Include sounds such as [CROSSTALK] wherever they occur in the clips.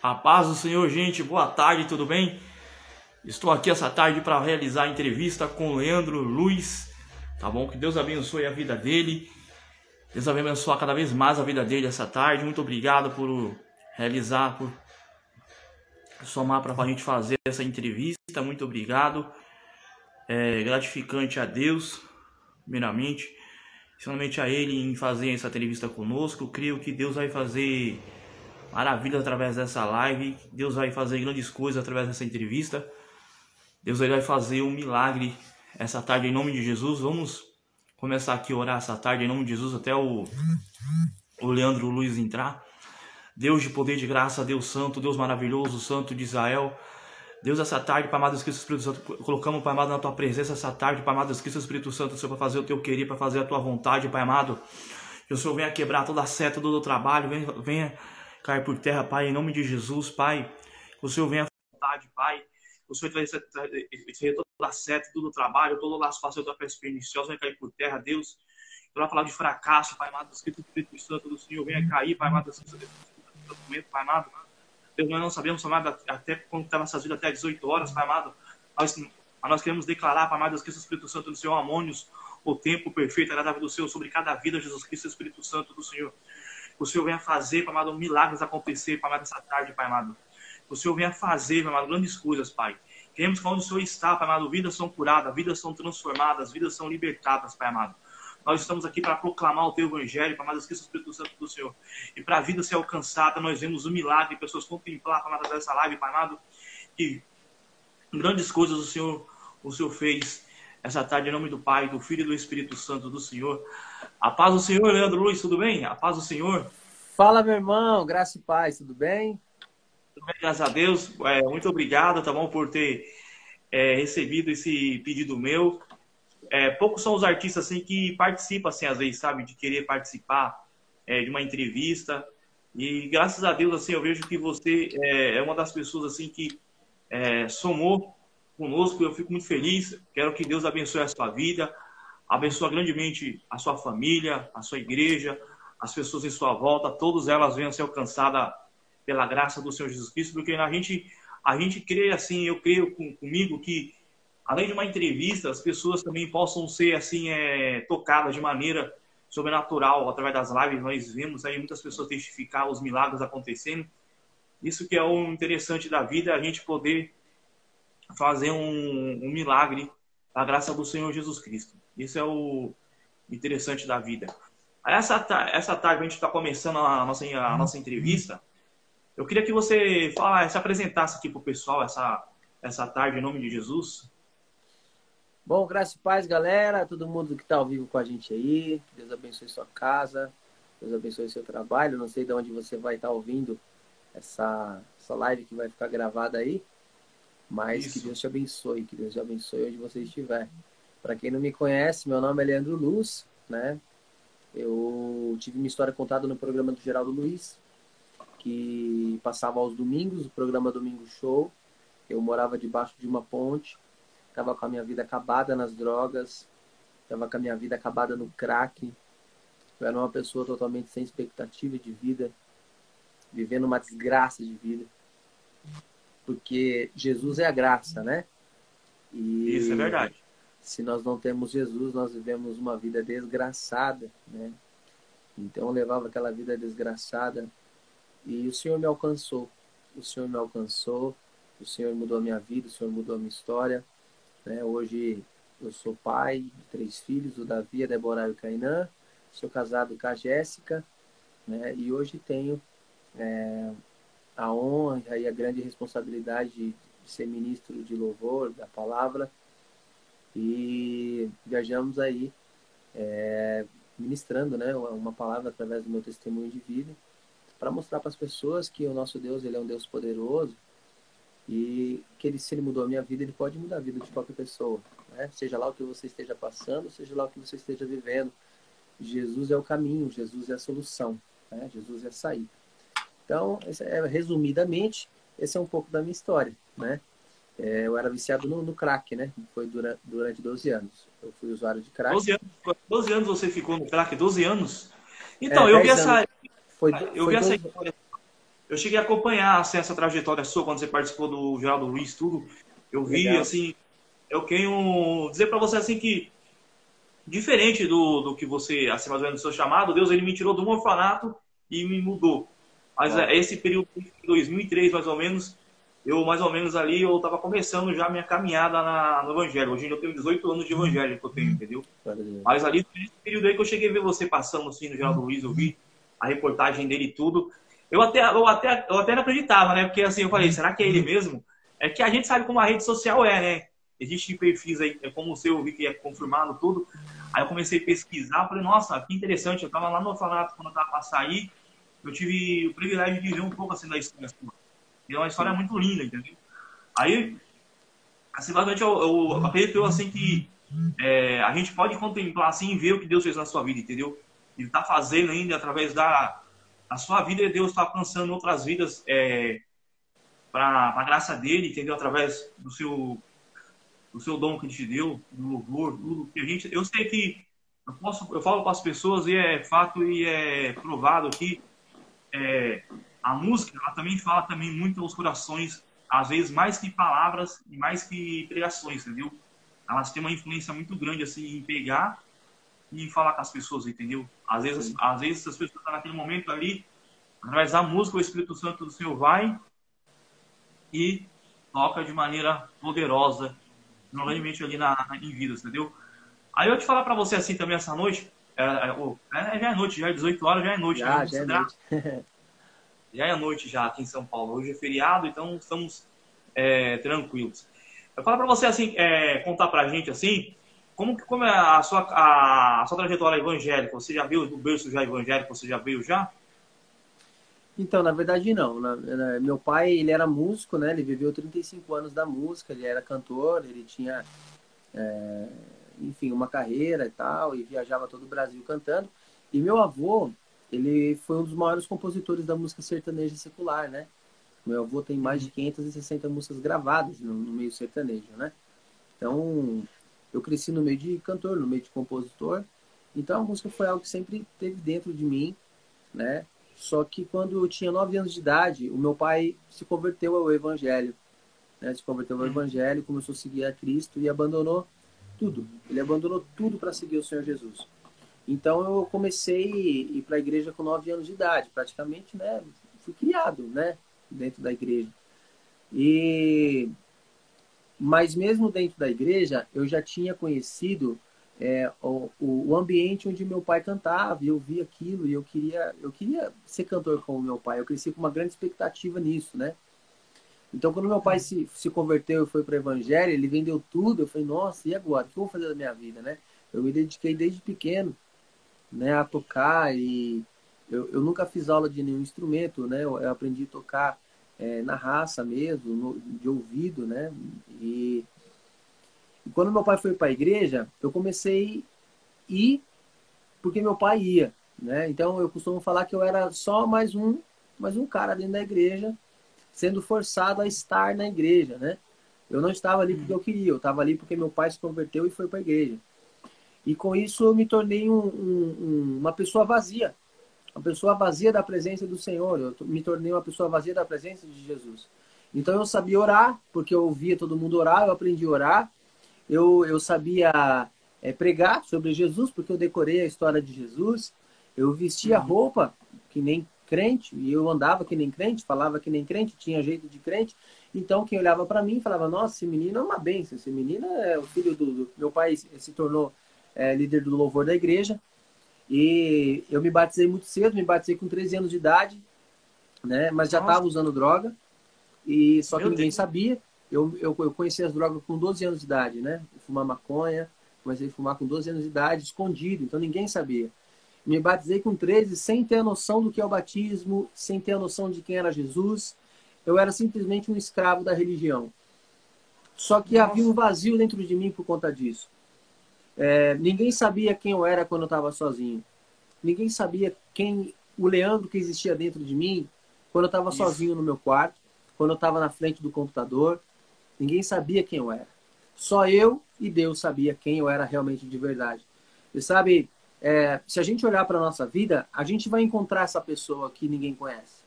A paz do Senhor, gente. Boa tarde, tudo bem? Estou aqui essa tarde para realizar a entrevista com o Leandro Luiz, tá bom? Que Deus abençoe a vida dele. Deus vai abençoar cada vez mais a vida dele essa tarde. Muito obrigado por realizar, por somar para a gente fazer essa entrevista. Muito obrigado. É gratificante a Deus, primeiramente, principalmente a Ele em fazer essa entrevista conosco. Creio que Deus vai fazer maravilhas através dessa live. Deus vai fazer grandes coisas através dessa entrevista. Deus vai fazer um milagre essa tarde em nome de Jesus. Vamos começar aqui a orar essa tarde em nome de Jesus até o, o Leandro Luiz entrar. Deus de poder de graça, Deus santo, Deus maravilhoso, santo de Israel. Deus, essa tarde, Pai amado Cristo Espírito Santo, colocamos, Pai amado, na tua presença essa tarde, Pai amado Cristo Espírito Santo, Senhor, para fazer o teu querer, para fazer a tua vontade, Pai amado. Que o Senhor venha quebrar toda a seta, todo o trabalho, venha, venha cair por terra, Pai, em nome de Jesus, Pai. Que o Senhor venha à vontade, Pai. Que o Senhor vai receber toda a todo o trabalho, todo o laço fácil da peça perniciosa, venha cair por terra, Deus. Toda palavra de fracasso, Pai amado, Espírito, Espírito Santo do Senhor, venha cair, Pai amado, documento, Pai amado. Deus, nós não sabemos, Pai amado, até quando estava essas vidas até 18 horas, Pai amado. Nós, nós queremos declarar, Pai amado, que o Espírito Santo do Senhor, amônios, o tempo perfeito, agradável do Senhor, sobre cada vida, Jesus Cristo, Espírito Santo do Senhor o Senhor venha fazer, Pai amado, milagres acontecer, Pai amado, essa tarde, Pai amado. o Senhor venha fazer, Pai amado, grandes coisas, Pai. Queremos que onde o Senhor está, Pai amado, vidas são curadas, vidas são transformadas, vidas são libertadas, Pai amado. Nós estamos aqui para proclamar o Teu Evangelho, Pai amado, esqueça o Espírito Santo do Senhor. E para a vida ser alcançada, nós vemos o milagre, pessoas contemplar, Pai amado, dessa live, Pai amado, que grandes coisas o Senhor, o Senhor fez essa tarde, em nome do Pai, do Filho e do Espírito Santo do Senhor. A paz do Senhor, Leandro Luiz, tudo bem? A paz do Senhor. Fala, meu irmão, graça e paz, tudo bem? Tudo bem, graças a Deus. É, muito obrigado, tá bom, por ter é, recebido esse pedido meu. É, poucos são os artistas assim que participam, assim, às vezes, sabe, de querer participar é, de uma entrevista. E graças a Deus, assim, eu vejo que você é, é uma das pessoas assim que é, somou conosco. Eu fico muito feliz. Quero que Deus abençoe a sua vida, abençoe grandemente a sua família, a sua igreja, as pessoas em sua volta, todas elas venham a ser alcançadas pela graça do Senhor Jesus Cristo, porque a gente, a gente crê assim, eu creio com, comigo que além de uma entrevista, as pessoas também possam ser assim é, tocadas de maneira sobrenatural através das lives. Nós vemos aí muitas pessoas testificar os milagres acontecendo. Isso que é o interessante da vida, a gente poder fazer um, um milagre da graça do Senhor Jesus Cristo. Isso é o interessante da vida. Essa, essa tarde a gente está começando a nossa, a nossa entrevista. Eu queria que você fala, se apresentasse aqui para o pessoal essa, essa tarde, em nome de Jesus. Bom, graças e paz, galera. Todo mundo que está ao vivo com a gente aí. Deus abençoe sua casa. Deus abençoe seu trabalho. Não sei de onde você vai estar tá ouvindo essa, essa live que vai ficar gravada aí. Mas Isso. que Deus te abençoe. Que Deus te abençoe onde você estiver. Para quem não me conhece, meu nome é Leandro Luz, né? Eu tive minha história contada no programa do Geraldo Luiz, que passava aos domingos, o programa Domingo Show. Eu morava debaixo de uma ponte, estava com a minha vida acabada nas drogas, estava com a minha vida acabada no crack. Eu era uma pessoa totalmente sem expectativa de vida, vivendo uma desgraça de vida. Porque Jesus é a graça, né? E Isso é verdade se nós não temos Jesus, nós vivemos uma vida desgraçada, né? Então eu levava aquela vida desgraçada e o Senhor me alcançou. O Senhor me alcançou, o Senhor mudou a minha vida, o Senhor mudou a minha história. Né? Hoje eu sou pai de três filhos, o Davi, a Deborah e o Cainã. Sou casado com a Jéssica, né? E hoje tenho é, a honra e a grande responsabilidade de ser ministro de louvor da palavra e viajamos aí é, ministrando né, uma palavra através do meu testemunho de vida para mostrar para as pessoas que o nosso Deus ele é um Deus poderoso e que ele, se ele mudou a minha vida, ele pode mudar a vida de qualquer pessoa. Né? Seja lá o que você esteja passando, seja lá o que você esteja vivendo. Jesus é o caminho, Jesus é a solução, né? Jesus é a saída. Então, é, resumidamente, esse é um pouco da minha história, né? É, eu era viciado no, no, crack, né? Foi durante, durante 12 anos. Eu fui usuário de crack. 12 anos, 12 anos você ficou no crack? 12 anos? Então, é, eu vi essa. Foi, eu foi vi 12, essa história. eu cheguei a acompanhar assim, essa trajetória sua quando você participou do Geraldo Luiz, tudo. Eu vi, Legal. assim, eu quero dizer para você assim que diferente do, do que você, assim, mais ou menos do seu chamado, Deus ele me tirou do orfanato e me mudou. Mas é. esse período de 2003, mais ou menos, eu mais ou menos ali, eu estava começando já a minha caminhada na, no Evangelho. Hoje eu tenho 18 anos de Evangelho que eu tenho, entendeu? Mas ali, nesse período aí que eu cheguei a ver você passando assim no Geraldo Luiz, eu vi a reportagem dele e tudo. Eu até, eu, até, eu até não acreditava, né? Porque assim, eu falei, será que é ele mesmo? É que a gente sabe como a rede social é, né? Existem perfis aí, é como o seu, eu vi que é confirmado tudo. Aí eu comecei a pesquisar, falei, nossa, que interessante. Eu tava lá no orfanato quando eu tava pra sair, eu tive o privilégio de ver um pouco assim da história sua. E é uma história muito linda, entendeu? Aí, assim, basicamente eu, eu acredito assim que é, a gente pode contemplar assim e ver o que Deus fez na sua vida, entendeu? Ele tá fazendo ainda através da a sua vida, Deus está alcançando outras vidas é, para a graça dele, entendeu? Através do seu do seu dom que ele te deu, do louvor, tudo que a gente. Eu sei que eu posso, eu falo com as pessoas e é fato e é provado que é, a música ela também fala também muito aos corações, às vezes mais que palavras e mais que pregações, entendeu? Elas têm uma influência muito grande assim em pegar e falar com as pessoas, entendeu? Às vezes, às vezes as pessoas estão naquele momento ali, através da música, o Espírito Santo do Senhor vai e toca de maneira poderosa, normalmente ali na, na, em vidas, entendeu? Aí eu te falar para você assim também essa noite, é, é, é, já é noite, já é 18 horas, já é noite. Já, né? já é noite. [LAUGHS] já é noite já aqui em São Paulo. Hoje é feriado, então estamos é, tranquilos. Eu falar para você assim, é, contar pra gente assim, como, como é a sua, a, a sua trajetória evangélica? Você já viu do berço já evangélico? Você já veio já? Então, na verdade, não. Na, na, meu pai, ele era músico, né? Ele viveu 35 anos da música, ele era cantor, ele tinha, é, enfim, uma carreira e tal, e viajava todo o Brasil cantando. E meu avô, ele foi um dos maiores compositores da música sertaneja secular, né? Meu avô tem mais de 560 músicas gravadas no, no meio sertanejo, né? Então, eu cresci no meio de cantor, no meio de compositor. Então a música foi algo que sempre teve dentro de mim, né? Só que quando eu tinha nove anos de idade, o meu pai se converteu ao Evangelho, né? Se converteu ao hum. Evangelho, começou a seguir a Cristo e abandonou tudo. Ele abandonou tudo para seguir o Senhor Jesus. Então eu comecei a ir para a igreja com nove anos de idade, praticamente, né? Fui criado, né? Dentro da igreja. E mas mesmo dentro da igreja, eu já tinha conhecido é, o, o ambiente onde meu pai cantava, eu via aquilo, e eu queria, eu queria ser cantor como meu pai. Eu cresci com uma grande expectativa nisso, né? Então, quando meu pai se, se converteu e foi para o evangelho, ele vendeu tudo. Eu falei, nossa, e agora? O que eu vou fazer da minha vida, né? Eu me dediquei desde pequeno, né, a tocar e eu, eu nunca fiz aula de nenhum instrumento, né? Eu, eu aprendi a tocar é, na raça mesmo, no, de ouvido, né? E, e quando meu pai foi para a igreja, eu comecei a ir porque meu pai ia, né? Então eu costumo falar que eu era só mais um, mais um cara dentro da igreja, sendo forçado a estar na igreja, né? Eu não estava ali porque eu queria, eu estava ali porque meu pai se converteu e foi para a igreja. E com isso eu me tornei um, um, uma pessoa vazia, uma pessoa vazia da presença do Senhor. Eu me tornei uma pessoa vazia da presença de Jesus. Então eu sabia orar, porque eu ouvia todo mundo orar, eu aprendi a orar. Eu, eu sabia é, pregar sobre Jesus, porque eu decorei a história de Jesus. Eu vestia uhum. roupa que nem crente, e eu andava que nem crente, falava que nem crente, tinha jeito de crente. Então quem olhava para mim falava: Nossa, esse menino é uma benção, esse menino é o filho do. do... Meu pai se tornou é, líder do louvor da igreja. E eu me batizei muito cedo, me batizei com 13 anos de idade, né? Mas já estava usando droga. E só que Meu ninguém Deus. sabia. Eu, eu, eu conheci as drogas com 12 anos de idade, né? Fumar maconha, comecei a fumar com 12 anos de idade, escondido, então ninguém sabia. Me batizei com 13 sem ter a noção do que é o batismo, sem ter a noção de quem era Jesus. Eu era simplesmente um escravo da religião. Só que Nossa. havia um vazio dentro de mim por conta disso. É, ninguém sabia quem eu era quando eu estava sozinho. Ninguém sabia quem o Leandro que existia dentro de mim quando eu estava sozinho no meu quarto, quando eu estava na frente do computador. Ninguém sabia quem eu era. Só eu e Deus sabia quem eu era realmente de verdade. E sabe, é, se a gente olhar para a nossa vida, a gente vai encontrar essa pessoa que ninguém conhece.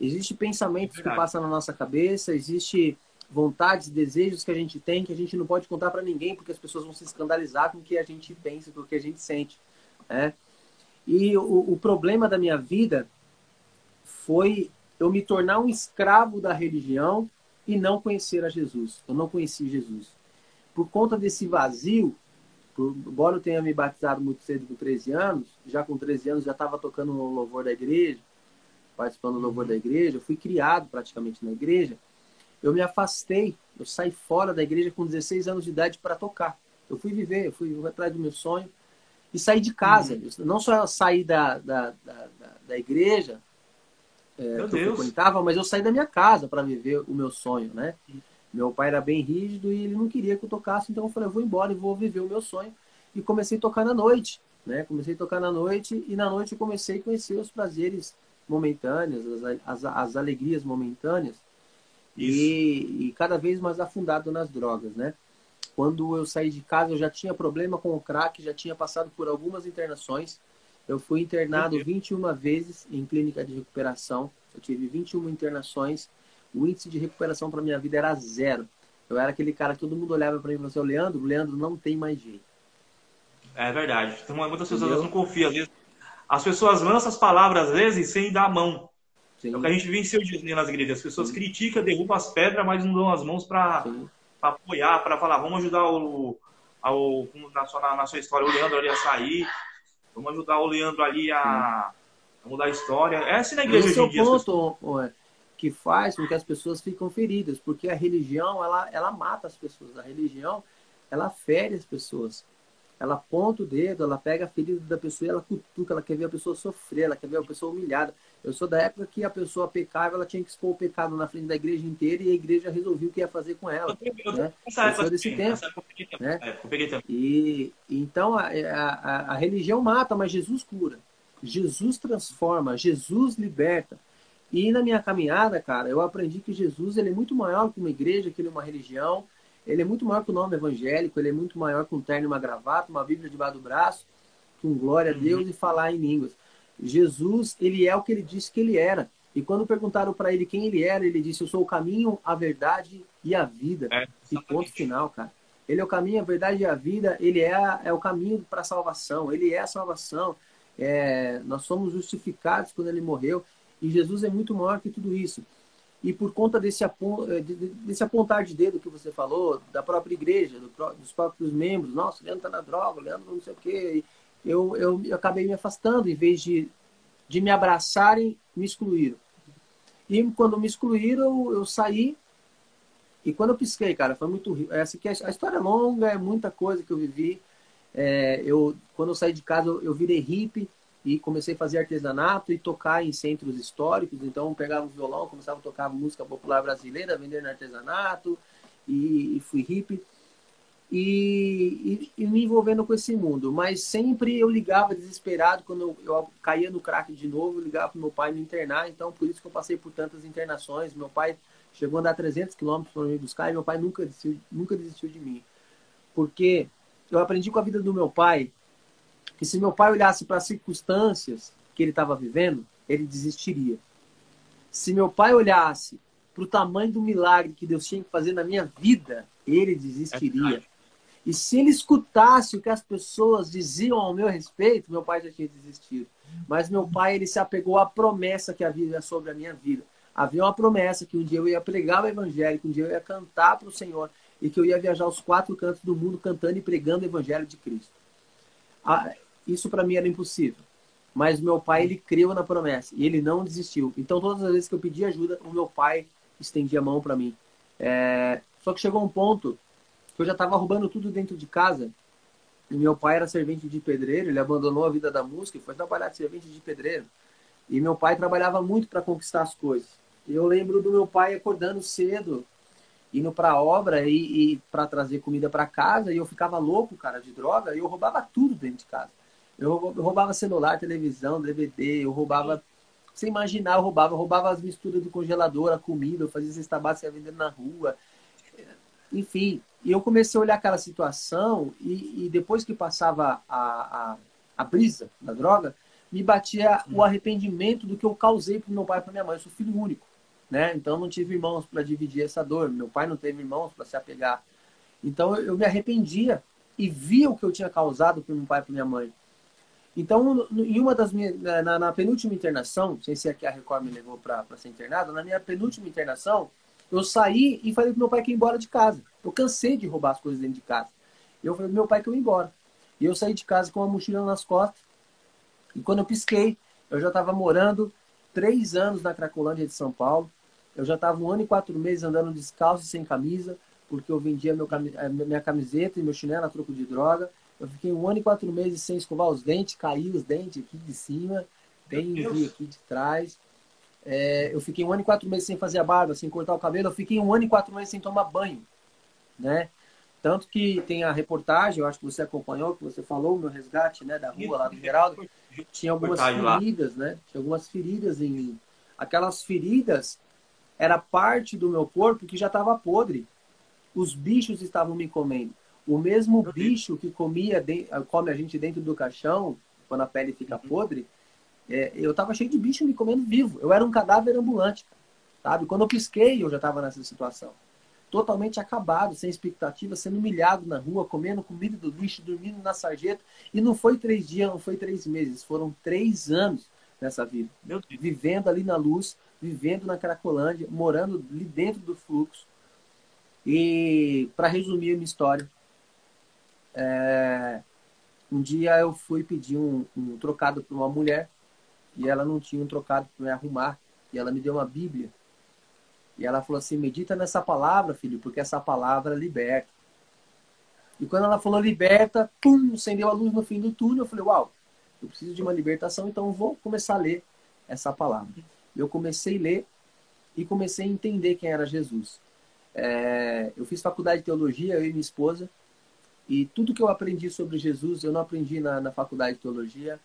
Existem pensamentos Verdade. que passam na nossa cabeça, existe vontades, desejos que a gente tem que a gente não pode contar para ninguém porque as pessoas vão se escandalizar com o que a gente pensa, com o que a gente sente, né? E o, o problema da minha vida foi eu me tornar um escravo da religião e não conhecer a Jesus. Eu não conheci Jesus. Por conta desse vazio, embora eu tenha me batizado muito cedo com 13 anos, já com 13 anos já estava tocando no louvor da igreja, participando do louvor da igreja, eu fui criado praticamente na igreja. Eu me afastei, eu saí fora da igreja com 16 anos de idade para tocar. Eu fui viver, eu fui atrás do meu sonho e saí de casa. Uhum. Não só saí da, da, da, da igreja é, que eu frequentava, mas eu saí da minha casa para viver o meu sonho, né? Meu pai era bem rígido e ele não queria que eu tocasse, então eu falei, eu vou embora e vou viver o meu sonho. E comecei a tocar na noite, né? Comecei a tocar na noite e na noite eu comecei a conhecer os prazeres momentâneos, as, as, as alegrias momentâneas e, e, cada vez mais afundado nas drogas, né? Quando eu saí de casa, eu já tinha problema com o crack, já tinha passado por algumas internações. Eu fui internado 21 vezes em clínica de recuperação. Eu tive 21 internações. O índice de recuperação para minha vida era zero. Eu era aquele cara que todo mundo olhava para mim e falava assim, Leandro, o Leandro não tem mais jeito. É verdade. Então, muitas pessoas não confiam. Às vezes, as pessoas lançam as palavras, às vezes, sem dar a mão. Sim. É o que a gente venceu de nas igrejas. As pessoas Sim. criticam, derrubam as pedras, mas não dão as mãos para apoiar, para falar, vamos ajudar o, ao, na, sua, na sua história, o Leandro ali a sair, vamos ajudar o Leandro ali a, a mudar a história. É assim na igreja Esse hoje em é o ponto pessoas... que faz com que as pessoas ficam feridas, porque a religião, ela, ela mata as pessoas. A religião, ela fere as pessoas ela aponta o dedo, ela pega a ferida da pessoa e ela cutuca, ela quer ver a pessoa sofrer, ela quer ver a pessoa humilhada. Eu sou da época que a pessoa pecava, ela tinha que expor o pecado na frente da igreja inteira e a igreja resolvia o que ia fazer com ela. Eu, né? eu sou desse tempo. Né? E então a, a, a religião mata, mas Jesus cura. Jesus transforma, Jesus liberta. E na minha caminhada, cara, eu aprendi que Jesus ele é muito maior que uma igreja, que ele é uma religião, ele é muito maior que o nome evangélico, ele é muito maior que um terno e uma gravata, uma Bíblia debaixo do braço, com glória a Deus uhum. e falar em línguas. Jesus, ele é o que ele disse que ele era. E quando perguntaram para ele quem ele era, ele disse: Eu sou o caminho, a verdade e a vida. É, e ponto final, cara. Ele é o caminho, a verdade e a vida. Ele é, é o caminho para a salvação. Ele é a salvação. É, nós somos justificados quando ele morreu. E Jesus é muito maior que tudo isso. E por conta desse, eh, apontar de dedo que você falou, da própria igreja, do, dos próprios membros, nossa, o Leandro está na droga, o Leandro não sei o quê, eu, eu, eu, acabei me afastando, em vez de, de me abraçarem, me excluíram. E quando me excluíram, eu, eu saí, e quando eu pisquei, cara, foi muito. Essa aqui, a história é longa, é muita coisa que eu vivi. É, eu, quando eu saí de casa, eu, eu virei hippie e comecei a fazer artesanato e tocar em centros históricos. Então, pegava o violão, começava a tocar música popular brasileira, vender no artesanato e, e fui hippie. E, e, e, me envolvendo com esse mundo. Mas sempre eu ligava desesperado quando eu, eu caía no crack de novo, eu ligava para meu pai me internar. Então, por isso que eu passei por tantas internações. Meu pai chegou a andar 300 quilômetros para me buscar e meu pai nunca desistiu, nunca desistiu de mim. Porque eu aprendi com a vida do meu pai que se meu pai olhasse para as circunstâncias que ele estava vivendo, ele desistiria. Se meu pai olhasse para o tamanho do milagre que Deus tinha que fazer na minha vida, ele desistiria. e se ele escutasse o que as pessoas diziam ao meu respeito, meu pai já tinha desistido. Mas meu pai, ele se apegou à promessa que havia sobre a minha vida. Havia uma promessa que um dia eu ia pregar o evangelho, que um dia eu ia cantar para o Senhor e que eu ia viajar aos quatro cantos do mundo cantando e pregando o evangelho de Cristo. Isso para mim era impossível. Mas meu pai, ele creu na promessa e ele não desistiu. Então, todas as vezes que eu pedi ajuda, o meu pai estendia a mão para mim. É... Só que chegou um ponto que eu já estava roubando tudo dentro de casa. E meu pai era servente de pedreiro, ele abandonou a vida da música e foi trabalhar de servente de pedreiro. E meu pai trabalhava muito para conquistar as coisas. Eu lembro do meu pai acordando cedo, indo para obra e, e para trazer comida para casa, e eu ficava louco, cara, de droga, e eu roubava tudo dentro de casa. Eu roubava celular, televisão, DVD, eu roubava. Sem imaginar, eu roubava. Eu roubava as misturas do congelador, a comida, eu fazia cesta básica vendendo na rua. Enfim, e eu comecei a olhar aquela situação e, e depois que passava a, a, a brisa da droga, me batia o arrependimento do que eu causei para meu pai e para minha mãe. Eu sou filho único, né? Então não tive irmãos para dividir essa dor. Meu pai não teve irmãos para se apegar. Então eu me arrependia e via o que eu tinha causado para meu pai e para minha mãe. Então, em uma das minhas, na, na penúltima internação, sem ser que a Record me levou para ser internado, na minha penúltima internação, eu saí e falei pro meu pai que ia embora de casa. Eu cansei de roubar as coisas dentro de casa. Eu falei pro meu pai que eu ia embora. E eu saí de casa com uma mochila nas costas. E quando eu pisquei, eu já estava morando três anos na Cracolândia de São Paulo. Eu já estava um ano e quatro meses andando descalço e sem camisa, porque eu vendia meu, eh, minha camiseta e meu chinelo a troco de droga. Eu fiquei um ano e quatro meses sem escovar os dentes, caí os dentes aqui de cima, bem aqui de trás. É, eu fiquei um ano e quatro meses sem fazer a barba, sem cortar o cabelo. Eu fiquei um ano e quatro meses sem tomar banho, né? Tanto que tem a reportagem, eu acho que você acompanhou, que você falou, o meu resgate, né, da rua lá do Geraldo, tinha algumas feridas, né? Tinha algumas feridas em mim. Aquelas feridas era parte do meu corpo que já estava podre. Os bichos estavam me comendo. O mesmo bicho que comia come a gente dentro do caixão, quando a pele fica uhum. podre, é, eu estava cheio de bicho me comendo vivo. Eu era um cadáver ambulante, sabe? Quando eu pisquei, eu já estava nessa situação. Totalmente acabado, sem expectativa, sendo humilhado na rua, comendo comida do lixo, dormindo na sarjeta. E não foi três dias, não foi três meses, foram três anos nessa vida. Vivendo ali na luz, vivendo na Cracolândia, morando ali dentro do fluxo. E, para resumir a minha história, é... um dia eu fui pedir um, um trocado para uma mulher e ela não tinha um trocado para me arrumar. E ela me deu uma Bíblia. E ela falou assim: medita nessa palavra, filho, porque essa palavra liberta. E quando ela falou liberta, pum, acendeu a luz no fim do túnel. Eu falei: uau, eu preciso de uma libertação, então vou começar a ler essa palavra. Eu comecei a ler e comecei a entender quem era Jesus. É, eu fiz faculdade de teologia, eu e minha esposa, e tudo que eu aprendi sobre Jesus, eu não aprendi na, na faculdade de teologia,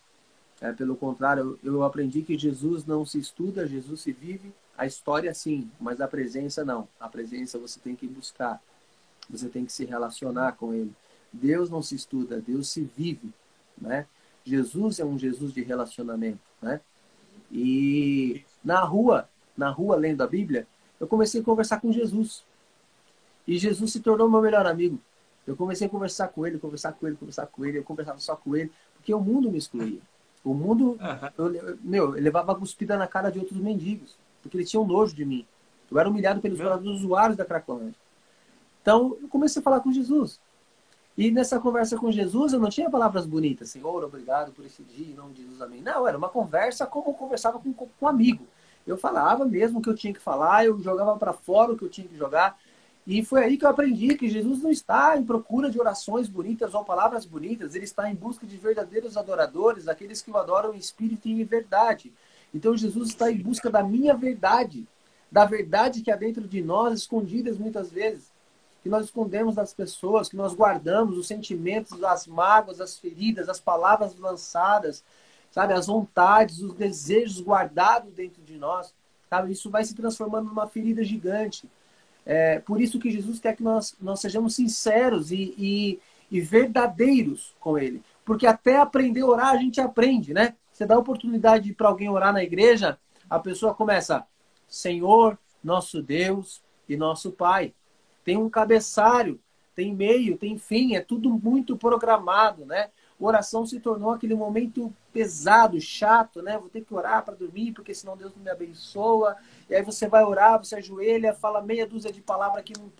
é, pelo contrário, eu aprendi que Jesus não se estuda, Jesus se vive. A história sim, mas a presença não. A presença você tem que buscar. Você tem que se relacionar com ele. Deus não se estuda, Deus se vive, né? Jesus é um Jesus de relacionamento, né? E na rua, na rua lendo a Bíblia, eu comecei a conversar com Jesus. E Jesus se tornou meu melhor amigo. Eu comecei a conversar com ele, conversar com ele, conversar com ele. Eu conversava só com ele, porque o mundo me excluía. O mundo, eu, meu, eu levava cuspida na cara de outros mendigos, porque eles tinham nojo de mim. Eu era humilhado pelos usuários da Cracolândia. Então, eu comecei a falar com Jesus. E nessa conversa com Jesus, eu não tinha palavras bonitas, Senhor, obrigado por esse dia, em nome de Jesus, amém. Não, era uma conversa como eu conversava com, com um amigo. Eu falava mesmo o que eu tinha que falar, eu jogava para fora o que eu tinha que jogar. E foi aí que eu aprendi que Jesus não está em procura de orações bonitas ou palavras bonitas, ele está em busca de verdadeiros adoradores, aqueles que o adoram em espírito e em verdade. Então Jesus está em busca da minha verdade, da verdade que há dentro de nós, escondidas muitas vezes, que nós escondemos das pessoas, que nós guardamos os sentimentos, as mágoas, as feridas, as palavras lançadas, sabe, as vontades, os desejos guardados dentro de nós, sabe? Isso vai se transformando numa ferida gigante é, por isso que Jesus quer que nós, nós sejamos sinceros e, e, e verdadeiros com Ele. Porque até aprender a orar, a gente aprende, né? Você dá oportunidade para alguém orar na igreja, a pessoa começa, Senhor, nosso Deus e nosso Pai. Tem um cabeçalho, tem meio, tem fim, é tudo muito programado, né? oração se tornou aquele momento pesado, chato, né? Vou ter que orar para dormir, porque senão Deus não me abençoa. E aí você vai orar, você ajoelha, fala meia dúzia de palavras que não,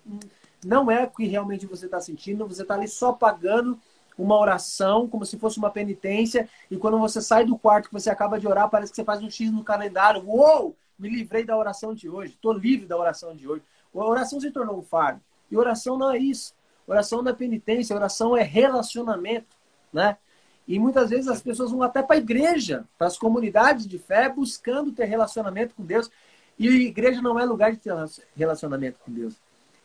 não é o que realmente você está sentindo. Você está ali só pagando uma oração, como se fosse uma penitência. E quando você sai do quarto que você acaba de orar, parece que você faz um X no calendário. Uou! Me livrei da oração de hoje. Estou livre da oração de hoje. A oração se tornou um fardo. E oração não é isso. Oração não é penitência. Oração é relacionamento né? E muitas vezes as pessoas vão até para a igreja, para as comunidades de fé, buscando ter relacionamento com Deus. E a igreja não é lugar de relacionamento com Deus.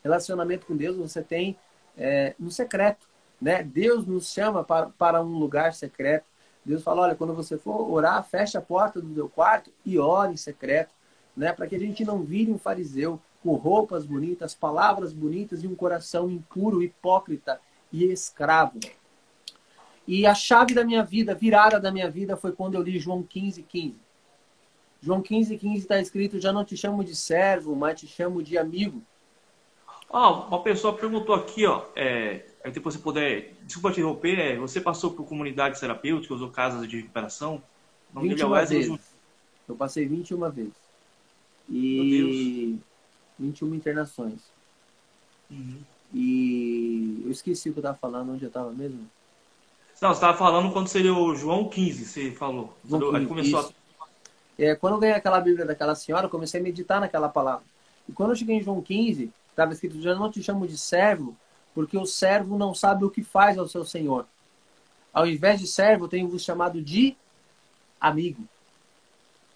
Relacionamento com Deus você tem é, no secreto. Né? Deus nos chama para, para um lugar secreto. Deus fala: olha, quando você for orar, feche a porta do teu quarto e ore em secreto. Né? Para que a gente não vire um fariseu com roupas bonitas, palavras bonitas e um coração impuro, hipócrita e escravo. E a chave da minha vida, virada da minha vida, foi quando eu li João 15, 15. João 15, 15 está escrito: Já não te chamo de servo, mas te chamo de amigo. Ah, uma pessoa perguntou aqui, ó. É, depois você puder. Desculpa te interromper, é, você passou por comunidades terapêuticas ou casas de recuperação? O 21 vezes. Eu passei 21 vezes. E 21 internações. Uhum. E eu esqueci o que eu estava falando, onde eu estava mesmo. Não, você estava falando quando seria o João 15, você falou. João 15, começou a... é, quando eu ganhei aquela Bíblia daquela senhora, eu comecei a meditar naquela palavra. E quando eu cheguei em João 15, estava escrito: Já não te chamo de servo, porque o servo não sabe o que faz ao seu senhor. Ao invés de servo, tenho vos chamado de amigo.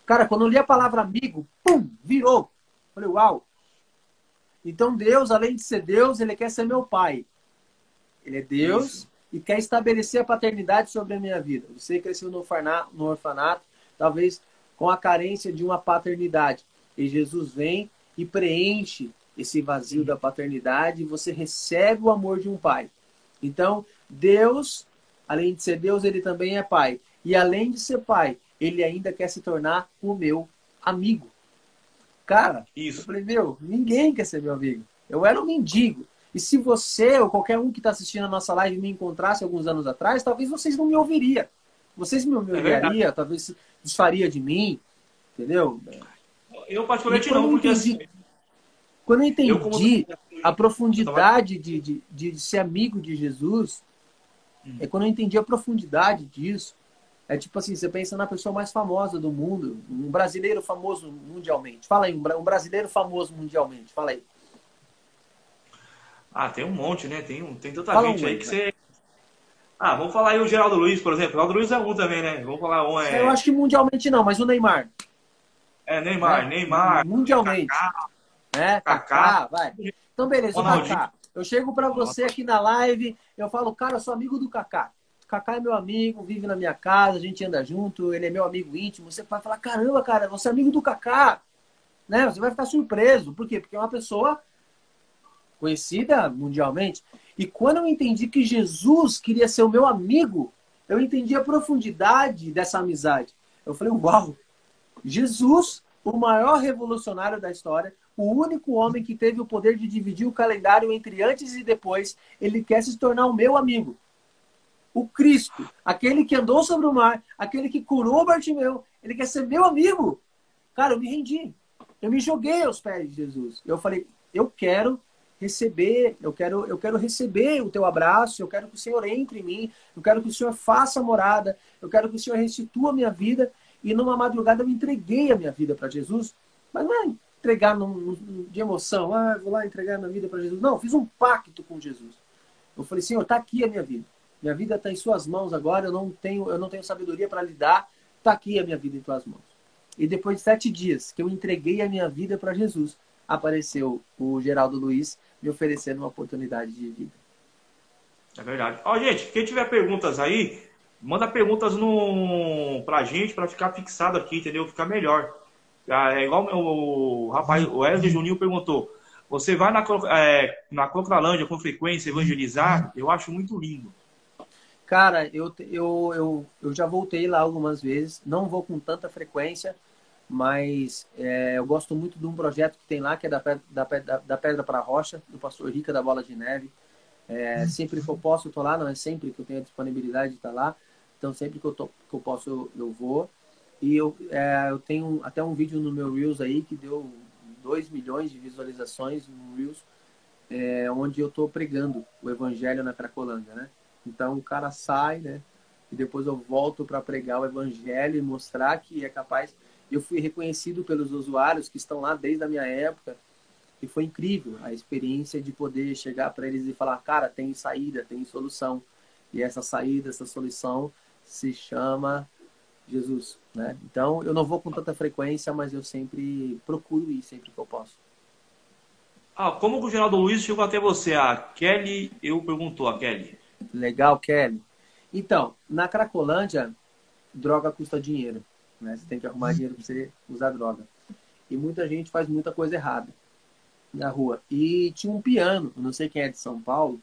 Cara, quando eu li a palavra amigo, pum, virou. Falei, uau. Então Deus, além de ser Deus, ele quer ser meu pai. Ele é Deus Isso. e quer estabelecer a paternidade sobre a minha vida. Você cresceu no orfanato, talvez com a carência de uma paternidade. E Jesus vem e preenche esse vazio da paternidade e você recebe o amor de um pai. Então, Deus, além de ser Deus, ele também é pai. E além de ser pai, ele ainda quer se tornar o meu amigo. Cara, Isso. eu falei, meu, ninguém quer ser meu amigo. Eu era um mendigo. E se você ou qualquer um que está assistindo a nossa live me encontrasse alguns anos atrás, talvez vocês não me ouviriam. Vocês me ouviriam, é talvez desfaria de mim, entendeu? Eu particularmente não, porque entendi, assim... Quando eu entendi eu, como... a profundidade de, de, de, ser amigo de Jesus, hum. é quando eu entendi a profundidade disso, é tipo assim, você pensa na pessoa mais famosa do mundo, um brasileiro famoso mundialmente. Fala aí, um brasileiro famoso mundialmente. Fala aí. Ah, tem um monte, né? Tem, um, tem tanta Fala gente um aí que você. Ah, vamos falar aí o Geraldo Luiz, por exemplo. O Geraldo Luiz é um também, né? Vamos falar um. É... Eu acho que mundialmente não, mas o Neymar. É, Neymar, é. Neymar. Mundialmente. Kaká, é, Kaká, vai. Então, beleza, Kaká. Eu chego para você aqui na live, eu falo, cara, eu sou amigo do Kaká. Kaká é meu amigo, vive na minha casa, a gente anda junto, ele é meu amigo íntimo. Você vai falar, caramba, cara, você é amigo do Kaká. Né? Você vai ficar surpreso. Por quê? Porque é uma pessoa conhecida mundialmente. E quando eu entendi que Jesus queria ser o meu amigo, eu entendi a profundidade dessa amizade. Eu falei, uau, Jesus, o maior revolucionário da história, o único homem que teve o poder de dividir o calendário entre antes e depois, ele quer se tornar o meu amigo o Cristo, aquele que andou sobre o mar, aquele que curou Bartimeu, ele quer ser meu amigo. Cara, eu me rendi. Eu me joguei aos pés de Jesus. Eu falei, eu quero receber, eu quero, eu quero receber o teu abraço, eu quero que o Senhor entre em mim, eu quero que o Senhor faça morada, eu quero que o Senhor restitua a minha vida. E numa madrugada eu entreguei a minha vida para Jesus, mas não é entregar num, de emoção, ah, vou lá entregar minha vida para Jesus. Não, fiz um pacto com Jesus. Eu falei, Senhor, está aqui a minha vida. Minha vida está em suas mãos agora, eu não tenho, eu não tenho sabedoria para lidar. Está aqui a minha vida em tuas mãos. E depois de sete dias que eu entreguei a minha vida para Jesus, apareceu o Geraldo Luiz me oferecendo uma oportunidade de vida. É verdade. Ó, gente, quem tiver perguntas aí, manda perguntas no... pra gente, para ficar fixado aqui, entendeu? Ficar melhor. Ah, é igual o, o rapaz, o Wesley Juninho perguntou. Você vai na, é, na Clocralândia com frequência evangelizar? Eu acho muito lindo. Cara, eu, eu, eu, eu já voltei lá algumas vezes, não vou com tanta frequência, mas é, eu gosto muito de um projeto que tem lá, que é da, da, da, da Pedra para a Rocha, do pastor Rica da Bola de Neve. É, sempre que eu posso, eu tô lá, não é sempre que eu tenho a disponibilidade de estar lá, então sempre que eu, tô, que eu posso, eu, eu vou. E eu, é, eu tenho até um vídeo no meu Reels aí que deu 2 milhões de visualizações no Reels, é, onde eu estou pregando o Evangelho na Cracolândia, né? Então o cara sai, né? E depois eu volto para pregar o evangelho e mostrar que é capaz. Eu fui reconhecido pelos usuários que estão lá desde a minha época. E foi incrível a experiência de poder chegar para eles e falar: cara, tem saída, tem solução. E essa saída, essa solução se chama Jesus. Né? Então eu não vou com tanta frequência, mas eu sempre procuro ir sempre que eu posso. Ah, como o Geraldo Luiz chegou até você? A Kelly, eu perguntou, a Kelly. Legal, Kelly. Então, na Cracolândia, droga custa dinheiro. Né? Você tem que arrumar dinheiro para você usar droga. E muita gente faz muita coisa errada na rua. E tinha um piano, não sei quem é de São Paulo,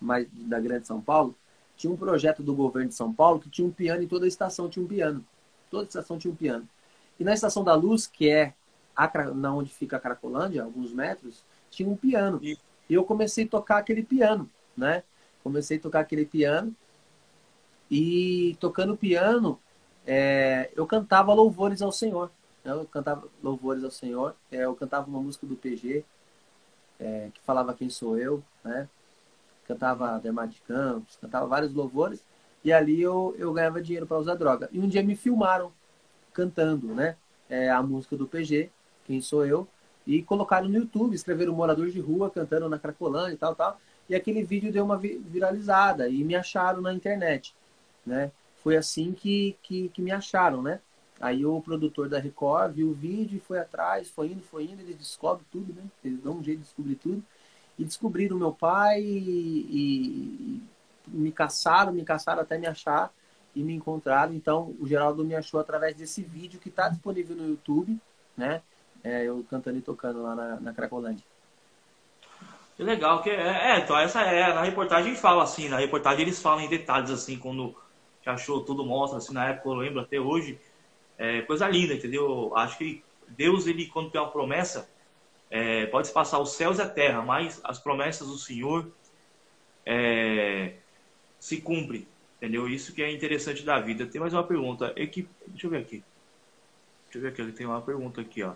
mas da Grande São Paulo, tinha um projeto do governo de São Paulo que tinha um piano e toda a estação tinha um piano. Toda a estação tinha um piano. E na Estação da Luz, que é a, na onde fica a Cracolândia, alguns metros, tinha um piano. E eu comecei a tocar aquele piano, né? Comecei a tocar aquele piano. E tocando piano, é, eu cantava louvores ao Senhor. Eu cantava louvores ao Senhor. É, eu cantava uma música do PG, é, que falava Quem Sou Eu, né? Cantava Demar de Campos, cantava vários louvores. E ali eu, eu ganhava dinheiro para usar droga. E um dia me filmaram cantando, né? É, a música do PG, Quem Sou Eu. E colocaram no YouTube, escreveram Morador de Rua cantando na Cracolândia e tal, tal. E aquele vídeo deu uma viralizada e me acharam na internet, né? Foi assim que, que, que me acharam, né? Aí o produtor da Record viu o vídeo e foi atrás, foi indo, foi indo, eles descobrem tudo, né? Eles dão um jeito de descobrir tudo. E descobriram meu pai e, e, e me caçaram, me caçaram até me achar e me encontraram. Então o Geraldo me achou através desse vídeo que está disponível no YouTube, né? É, eu cantando e tocando lá na, na Cracolândia. Que legal, que é, é, então essa é, na reportagem fala assim, na reportagem eles falam em detalhes assim, quando que achou tudo mostra, assim, na época eu lembro até hoje, é coisa linda, entendeu? Acho que Deus, ele, quando tem uma promessa, é, pode se passar os céus e a terra, mas as promessas do Senhor é, se cumprem, entendeu? Isso que é interessante da vida. Tem mais uma pergunta. Equipe... Deixa eu ver aqui. Deixa eu ver aqui, tem uma pergunta aqui, ó.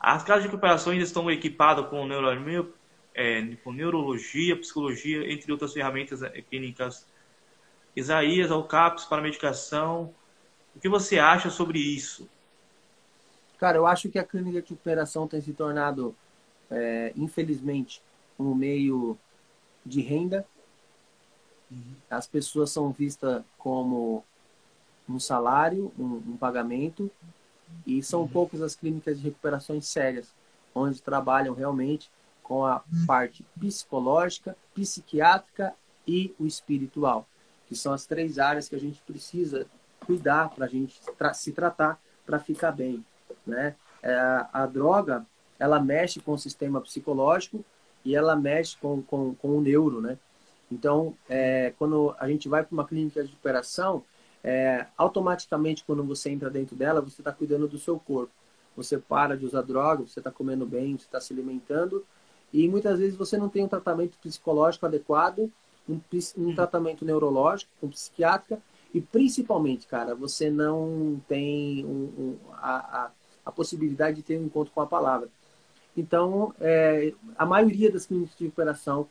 As casas de recuperação ainda estão equipadas com, neuro, é, com neurologia, psicologia, entre outras ferramentas é, clínicas. Isaías, Alcaps para medicação, o que você acha sobre isso? Cara, eu acho que a clínica de recuperação tem se tornado, é, infelizmente, um meio de renda. Uhum. As pessoas são vistas como um salário, um, um pagamento, e são uhum. poucas as clínicas de recuperação sérias, onde trabalham realmente com a parte psicológica, psiquiátrica e o espiritual, que são as três áreas que a gente precisa cuidar, para a gente tra se tratar para ficar bem. Né? É, a droga, ela mexe com o sistema psicológico e ela mexe com, com, com o neuro, né? Então, é, quando a gente vai para uma clínica de recuperação, é, automaticamente, quando você entra dentro dela, você está cuidando do seu corpo. Você para de usar droga, você está comendo bem, você está se alimentando. E muitas vezes você não tem um tratamento psicológico adequado, um, um tratamento neurológico, um psiquiátrica, e principalmente, cara, você não tem um, um, a, a, a, possibilidade de ter um encontro com a palavra. Então, é, a maioria das clínicas de recuperação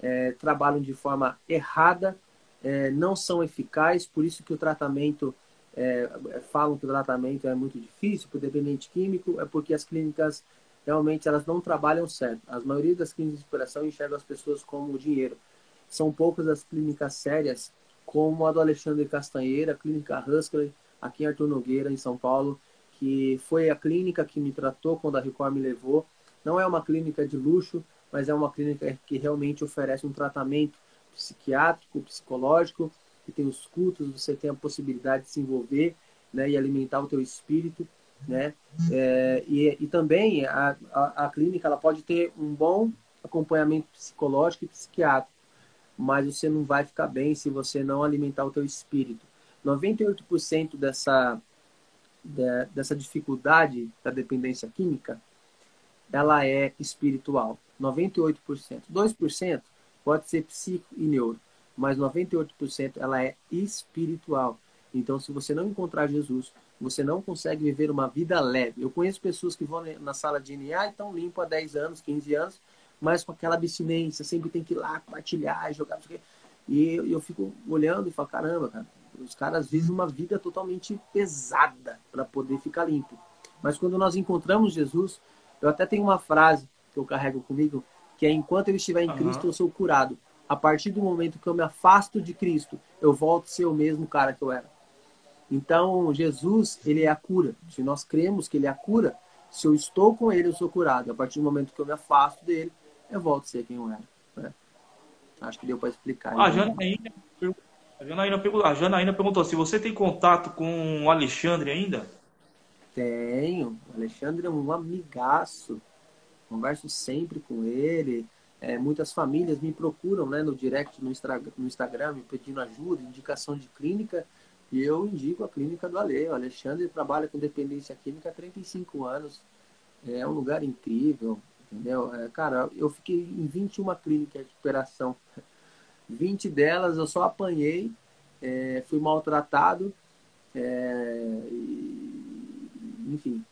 é, trabalham de forma errada, é, não são eficazes, por isso que o tratamento, é, falam que o tratamento é muito difícil para o dependente químico, é porque as clínicas realmente elas não trabalham certo. A maioria das clínicas de recuperação enxergam as pessoas como dinheiro. São poucas as clínicas sérias como a do Alexandre Castanheira, Clínica Huskler, aqui em Arthur Nogueira, em São Paulo, que foi a clínica que me tratou quando a Record me levou. Não é uma clínica de luxo, mas é uma clínica que realmente oferece um tratamento psiquiátrico, psicológico, que tem os cultos, você tem a possibilidade de se envolver né, e alimentar o teu espírito. Né? É, e, e também a, a, a clínica ela pode ter um bom acompanhamento psicológico e psiquiátrico mas você não vai ficar bem se você não alimentar o teu espírito. 98% dessa, dessa dificuldade da dependência química, ela é espiritual. 98%. 2% pode ser psico e neuro, mas 98% ela é espiritual. Então, se você não encontrar Jesus, você não consegue viver uma vida leve. Eu conheço pessoas que vão na sala de NA e estão limpo há 10 anos, 15 anos, mas com aquela abstinência, sempre tem que ir lá compartilhar, jogar, e eu, eu fico olhando e falo, caramba, cara, os caras vivem uma vida totalmente pesada para poder ficar limpo. Mas quando nós encontramos Jesus, eu até tenho uma frase que eu carrego comigo, que é enquanto eu estiver em uhum. Cristo, eu sou curado. A partir do momento que eu me afasto de Cristo, eu volto a ser o mesmo cara que eu era. Então, Jesus, ele é a cura. Se nós cremos que ele é a cura, se eu estou com ele, eu sou curado. A partir do momento que eu me afasto dele, eu volto a ser quem eu era. Né? Acho que deu para explicar. A Janaína, a, Janaína perguntou, a Janaína perguntou se você tem contato com o Alexandre ainda? Tenho. O Alexandre é um amigaço. Converso sempre com ele. é, muitas famílias me procuram né, no direct, no, no Instagram, me pedindo ajuda, indicação de clínica, e eu indico a clínica do Ale. O Alexandre trabalha com dependência química há 35 anos. É um lugar incrível, entendeu? É, cara, eu fiquei em 21 clínicas de recuperação. 20 delas eu só apanhei, é, fui maltratado, é, e, enfim,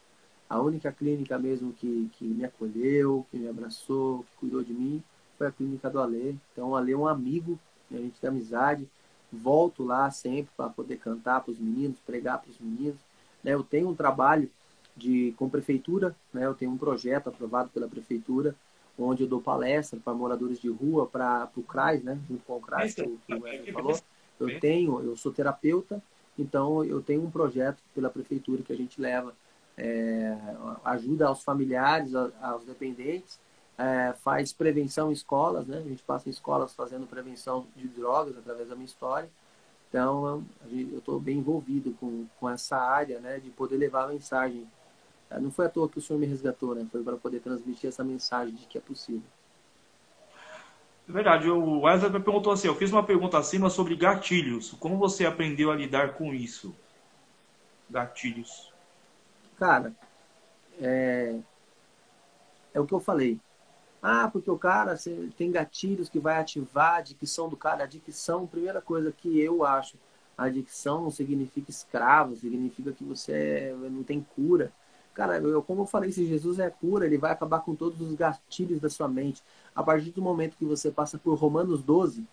a única clínica mesmo que, que me acolheu, que me abraçou, que cuidou de mim, foi a clínica do Alê. Então, o Alê é um amigo, a gente tem amizade. Volto lá sempre para poder cantar para os meninos, pregar para os meninos. Né? Eu tenho um trabalho de, com prefeitura, né? eu tenho um projeto aprovado pela prefeitura, onde eu dou palestra para moradores de rua, para o CRAS, né? junto com o CRAS, que, que o Wesley falou. Eu tenho, eu sou terapeuta, então eu tenho um projeto pela prefeitura que a gente leva é, ajuda aos familiares, aos dependentes, é, faz prevenção em escolas, né? A gente passa em escolas fazendo prevenção de drogas através da minha história. Então, eu estou bem envolvido com, com essa área, né? De poder levar a mensagem. É, não foi à toa que o Senhor me resgatou, né? Foi para poder transmitir essa mensagem de que é possível. É verdade. O Wesley me perguntou assim, eu fiz uma pergunta acima sobre gatilhos. Como você aprendeu a lidar com isso? Gatilhos. Cara, é, é o que eu falei. Ah, porque o cara tem gatilhos que vai ativar a dicção do cara. A dicção, primeira coisa que eu acho, a dicção não significa escravo, significa que você não tem cura. Cara, eu, como eu falei, se Jesus é cura, ele vai acabar com todos os gatilhos da sua mente. A partir do momento que você passa por Romanos 12,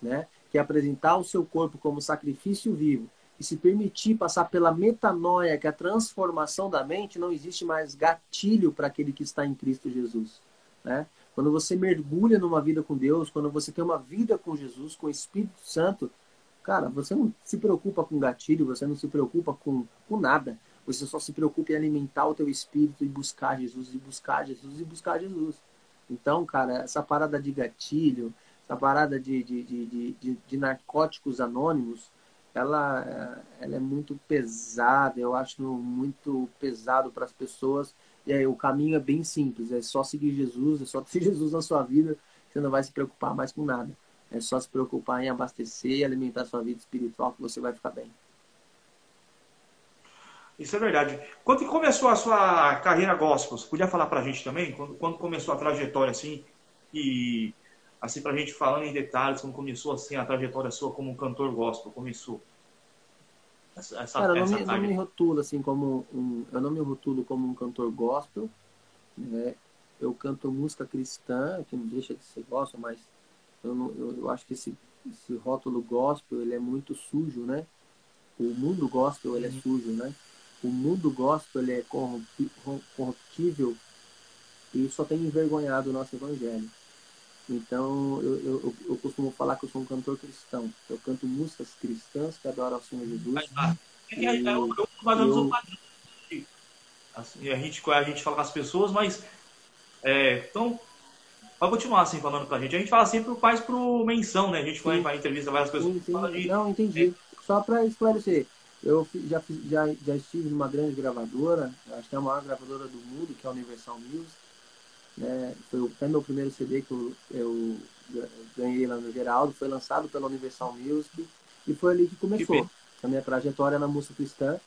né, que é apresentar o seu corpo como sacrifício vivo, e se permitir passar pela metanoia, que é a transformação da mente, não existe mais gatilho para aquele que está em Cristo Jesus. Né? Quando você mergulha numa vida com Deus, quando você tem uma vida com Jesus, com o Espírito Santo, cara, você não se preocupa com gatilho, você não se preocupa com, com nada. Você só se preocupa em alimentar o teu espírito e buscar Jesus, e buscar Jesus, e buscar Jesus. Então, cara, essa parada de gatilho, essa parada de, de, de, de, de narcóticos anônimos, ela, ela é muito pesada, eu acho muito pesado para as pessoas. E aí, o caminho é bem simples, é só seguir Jesus, é só [LAUGHS] ter Jesus na sua vida, você não vai se preocupar mais com nada. É só se preocupar em abastecer e alimentar sua vida espiritual que você vai ficar bem. Isso é verdade. Quando começou a sua carreira gospel, você podia falar para a gente também? Quando, quando começou a trajetória assim, e assim para a gente falando em detalhes, como começou assim a trajetória sua como um cantor gospel, começou? Essa, essa, Cara, eu não, me, me rotulo assim como um, eu não me rotulo como um cantor gospel, né? Eu canto música cristã, que não deixa de ser gospel, mas eu, não, eu, eu acho que esse, esse rótulo gospel ele é muito sujo, né? O mundo gospel ele é uhum. sujo, né? O mundo gospel ele é corruptível e só tem envergonhado o nosso evangelho. Então, eu, eu, eu, costumo falar que eu sou um cantor cristão. Eu canto músicas cristãs que adoram ao Senhor Jesus. É, é, é, eu, eu, assim, a, gente, a gente fala com as pessoas, mas. É, então, pode continuar assim falando pra gente. A gente fala sempre mais pro menção, né? A gente vai para entrevista várias pessoas. Sim, sim. Não, entendi. É. Só para esclarecer. Eu já, já, já estive numa grande gravadora, acho que é a maior gravadora do mundo, que é a Universal Music né? Foi até meu primeiro CD que eu, eu ganhei lá no Geraldo, foi lançado pela Universal Music e foi ali que começou que a minha trajetória na música cristã.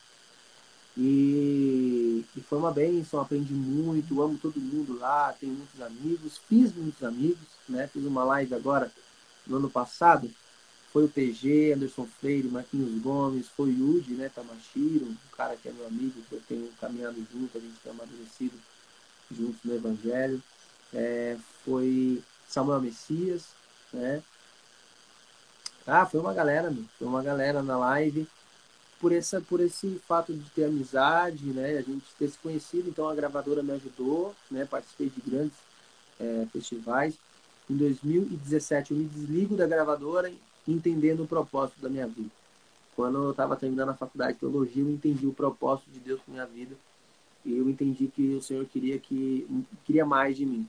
E, e, foi uma bênção, aprendi muito, amo todo mundo lá, tenho muitos amigos, fiz muitos amigos, né? Fiz uma live agora no ano passado, foi o PG, Anderson Freire, Marquinhos Gomes, foi o Yudi, né, Tamashiro, um cara que é meu amigo, que eu tenho caminhado junto, a gente tem amadurecido juntos no Evangelho. É, foi Samuel Messias, né? Ah, foi uma galera, meu. foi uma galera na live por essa por esse fato de ter amizade, né? A gente ter se conhecido, então a gravadora me ajudou, né? Participei de grandes é, festivais. Em 2017 eu me desligo da gravadora entendendo o propósito da minha vida. Quando eu estava terminando a faculdade de teologia, eu entendi o propósito de Deus para minha vida e eu entendi que o Senhor queria que queria mais de mim.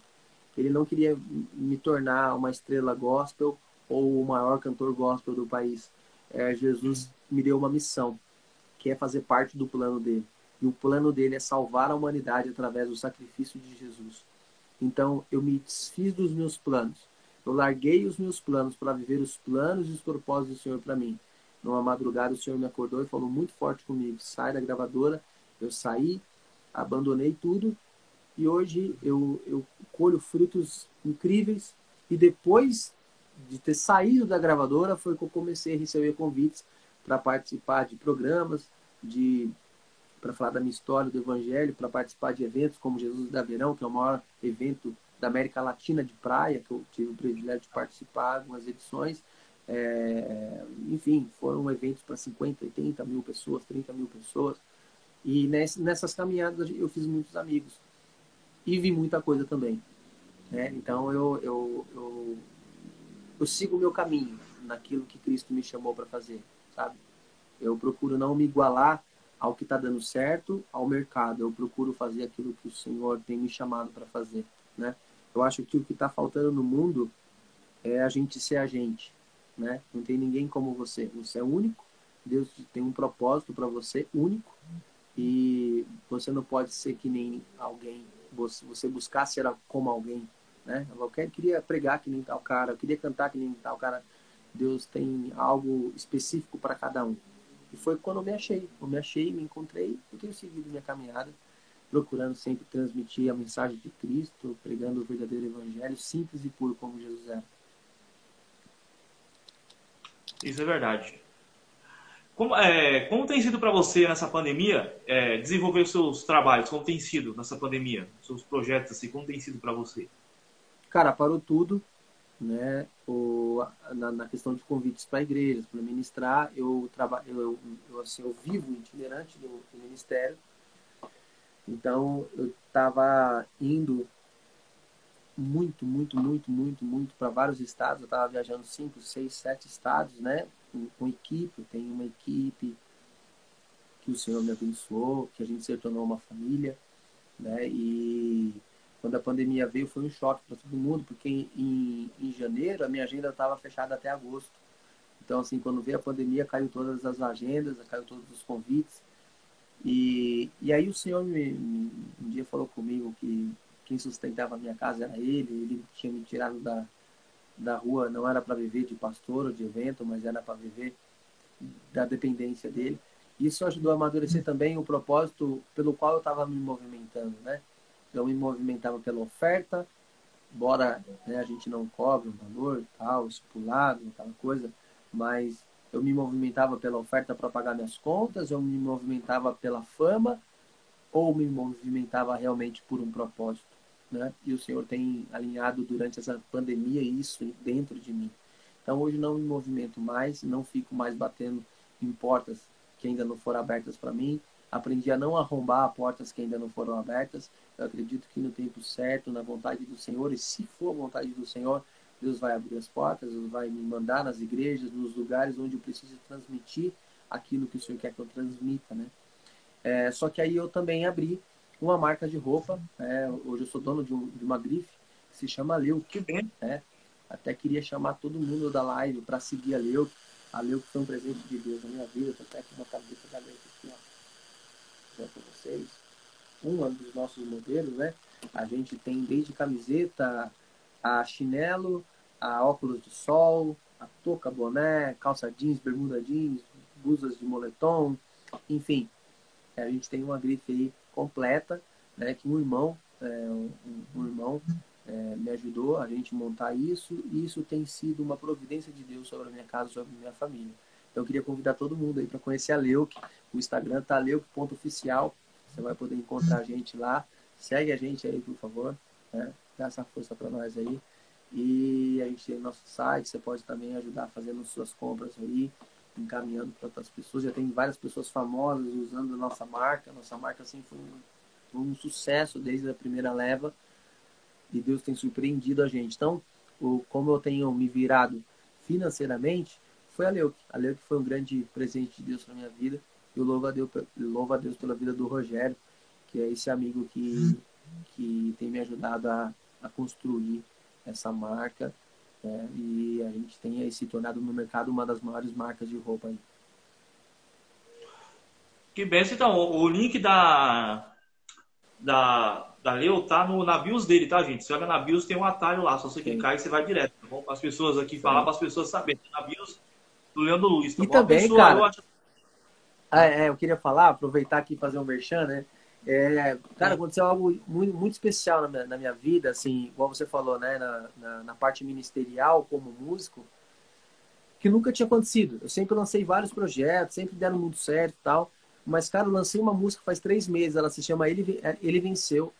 Ele não queria me tornar uma estrela gospel ou o maior cantor gospel do país. É, Jesus me deu uma missão, que é fazer parte do plano dele. E o plano dele é salvar a humanidade através do sacrifício de Jesus. Então eu me desfiz dos meus planos. Eu larguei os meus planos para viver os planos e os propósitos do Senhor para mim. Numa madrugada o Senhor me acordou e falou muito forte comigo: sai da gravadora. Eu saí, abandonei tudo e hoje eu, eu colho frutos incríveis. E depois de ter saído da gravadora foi que eu comecei a receber convites para participar de programas, de para falar da minha história do Evangelho, para participar de eventos como Jesus da Verão, que é o maior evento da América Latina de praia, que eu tive o privilégio de participar algumas edições. É, enfim, foram eventos para 50, 80 mil pessoas, 30 mil pessoas. E nessas caminhadas eu fiz muitos amigos. E vi muita coisa também. Né? Então eu, eu, eu, eu sigo o meu caminho naquilo que Cristo me chamou para fazer, sabe? Eu procuro não me igualar ao que está dando certo, ao mercado. Eu procuro fazer aquilo que o Senhor tem me chamado para fazer, né? Eu acho que o que está faltando no mundo é a gente ser a gente, né? Não tem ninguém como você. Você é único. Deus tem um propósito para você único e você não pode ser que nem alguém. Você, você buscar ser como alguém, né? Eu queria pregar que nem tal cara, eu queria cantar que nem tal cara. Deus tem algo específico para cada um. E foi quando eu me achei. Eu me achei, me encontrei e tenho seguido minha caminhada, procurando sempre transmitir a mensagem de Cristo, pregando o verdadeiro evangelho, simples e puro como Jesus é. Isso é verdade. Como, é, como tem sido para você nessa pandemia é, desenvolver os seus trabalhos? Como tem sido nessa pandemia? Seus projetos, assim, como tem sido para você? Cara, parou tudo né, o, na, na questão de convites para igrejas, para ministrar, eu trabalho, eu, eu, assim, eu vivo itinerante do, do ministério, então eu estava indo muito, muito, muito, muito, muito para vários estados, eu estava viajando cinco, seis, sete estados, né, com, com equipe, tenho uma equipe que o Senhor me abençoou, que a gente se tornou uma família, né, e quando a pandemia veio foi um choque para todo mundo, porque em, em janeiro a minha agenda estava fechada até agosto. Então, assim, quando veio a pandemia, caiu todas as agendas, caiu todos os convites. E, e aí o Senhor me, um dia falou comigo que quem sustentava a minha casa era Ele, Ele tinha me tirado da, da rua, não era para viver de pastor ou de evento, mas era para viver da dependência dele. Isso ajudou a amadurecer também o propósito pelo qual eu estava me movimentando, né? eu me movimentava pela oferta, embora né, a gente não cobre um valor tal, estipulado, aquela coisa, mas eu me movimentava pela oferta para pagar minhas contas, eu me movimentava pela fama, ou me movimentava realmente por um propósito, né? E o Senhor tem alinhado durante essa pandemia isso dentro de mim. Então hoje não me movimento mais, não fico mais batendo em portas que ainda não foram abertas para mim, Aprendi a não arrombar portas que ainda não foram abertas. Eu acredito que no tempo certo, na vontade do Senhor, e se for a vontade do Senhor, Deus vai abrir as portas, Deus vai me mandar nas igrejas, nos lugares onde eu preciso transmitir aquilo que o Senhor quer que eu transmita, né? É, só que aí eu também abri uma marca de roupa. É, hoje eu sou dono de, um, de uma grife que se chama Leu. Que bem. É, até queria chamar todo mundo da live para seguir a Leu. A Leu que foi um presente de Deus na minha vida. Tô até aqui uma cabeça da Leu aqui, ó para vocês. Um dos nossos modelos, né? A gente tem desde camiseta, a chinelo, a óculos de sol, a touca, boné, calça jeans, bermuda jeans, blusas de moletom, enfim. A gente tem uma grife aí completa, né? Que um irmão, é, um, um, irmão é, me ajudou a gente montar isso e isso tem sido uma providência de Deus sobre a minha casa, sobre a minha família. Então eu queria convidar todo mundo aí para conhecer a Leuk. O Instagram tá leuk.oficial. Você vai poder encontrar a gente lá. Segue a gente aí, por favor. Né? Dá essa força para nós aí. E a gente tem nosso site. Você pode também ajudar fazendo suas compras aí, encaminhando para outras pessoas. Já tem várias pessoas famosas usando a nossa marca. Nossa marca assim foi um, um sucesso desde a primeira leva. E Deus tem surpreendido a gente. Então, o, como eu tenho me virado financeiramente, foi a Leuk. A Leuk foi um grande presente de Deus na minha vida. Eu louvo a Deus, louvo a Deus pela vida do Rogério, que é esse amigo que, que tem me ajudado a, a construir essa marca. Né? E a gente tem aí se tornado no mercado uma das maiores marcas de roupa aí. Que benção, então. O link da, da, da Leo tá no, na BIOS dele, tá, gente? Você olha na BIOS, tem um atalho lá. Só você clicar e você vai direto, tá bom? Para as pessoas aqui Sim. falar, para as pessoas saberem. Na BIOS do Leandro Luiz, tá e bom? também, pessoa, cara... Eu, acho... ah, é, eu queria falar, aproveitar aqui e fazer um merchan, né? É, cara, aconteceu algo muito, muito especial na minha, na minha, vida, assim, igual você falou, né, na, na, na, parte ministerial como músico, que nunca tinha acontecido. Eu sempre lancei vários projetos, sempre deram muito certo e tal, mas, cara, eu lancei uma música faz três meses, ela se chama Ele, Ele Venceu.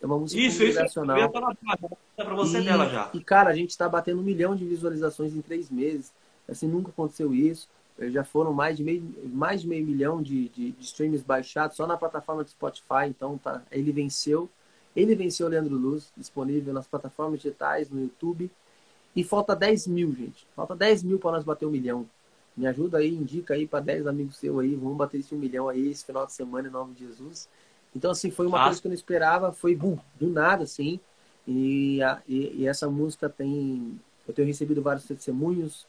É uma música isso, congregacional. Isso, isso, pra você e, dela já. E, cara, a gente está batendo um milhão de visualizações em três meses. Assim, nunca aconteceu isso. Já foram mais de meio, mais de meio milhão de, de, de streams baixados só na plataforma do Spotify. Então, tá, ele venceu. Ele venceu o Leandro Luz, disponível nas plataformas digitais, no YouTube. E falta 10 mil, gente. Falta 10 mil para nós bater um milhão. Me ajuda aí, indica aí para 10 amigos seus aí. Vamos bater esse um milhão aí esse final de semana, em nome de Jesus. Então, assim, foi uma coisa que eu não esperava. Foi bum, do nada, assim. E, a, e, e essa música tem. Eu tenho recebido vários testemunhos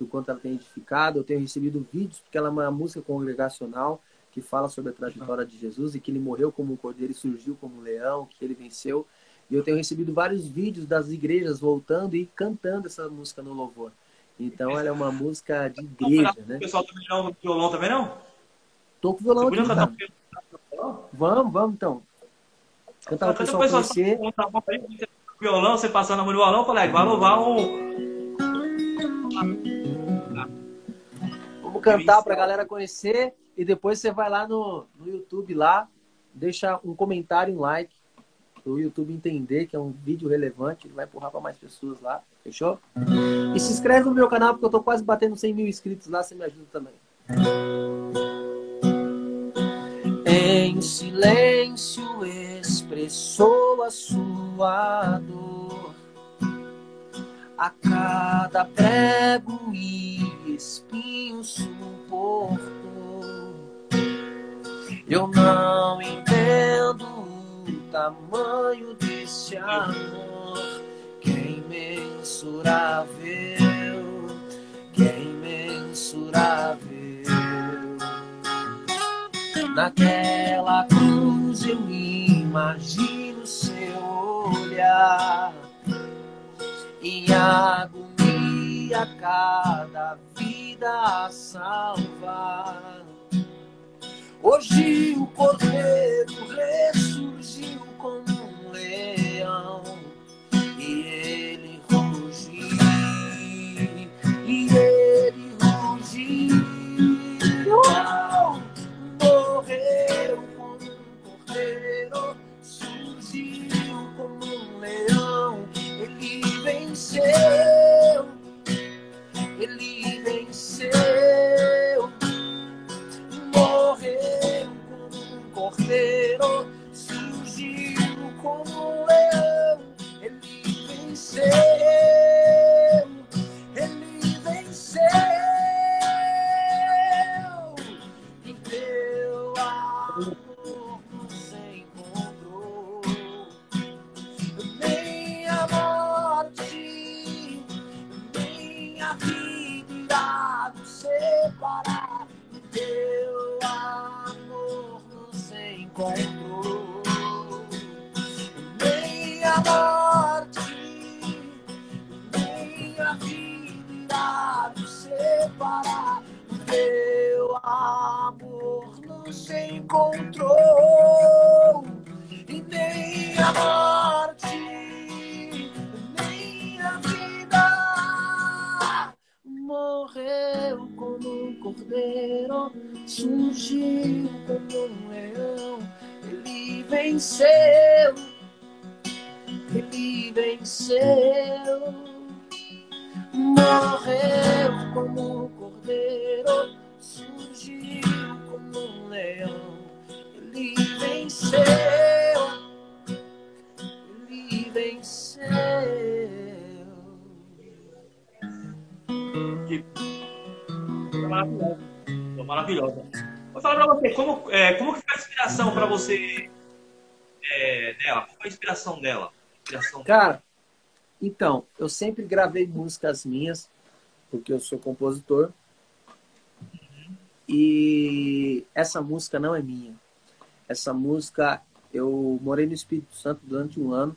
do quanto ela tem edificado. Eu tenho recebido vídeos, porque ela é uma música congregacional que fala sobre a trajetória de Jesus e que ele morreu como um cordeiro e surgiu como um leão, que ele venceu. E eu tenho recebido vários vídeos das igrejas voltando e cantando essa música no louvor. Então ela é uma música de igreja, né? O pessoal também não violão também não? Tô com violão aqui, tá? Vamos, vamos então. Cantar o pessoal conhecer. Violão, você passando no violão, colega, vai louvar um Vamos cantar para a galera conhecer e depois você vai lá no, no YouTube lá, deixa um comentário, um like, para o YouTube entender que é um vídeo relevante, ele vai empurrar para mais pessoas lá, fechou? E se inscreve no meu canal porque eu tô quase batendo 100 mil inscritos lá, você me ajuda também. Em silêncio expressou a sua dor a cada prego e espinho suportou. Eu não entendo o tamanho desse amor, que é imensurável, que é imensurável. Naquela cruz eu imagino seu olhar em agonia cada vida a salvar. Hoje o cordeiro ressurgiu como um leão e ele rugiu, e ele venceu, Inspiração dela? inspiração Cara, então, eu sempre gravei músicas minhas, porque eu sou compositor. Uhum. E essa música não é minha. Essa música eu morei no Espírito Santo durante um ano.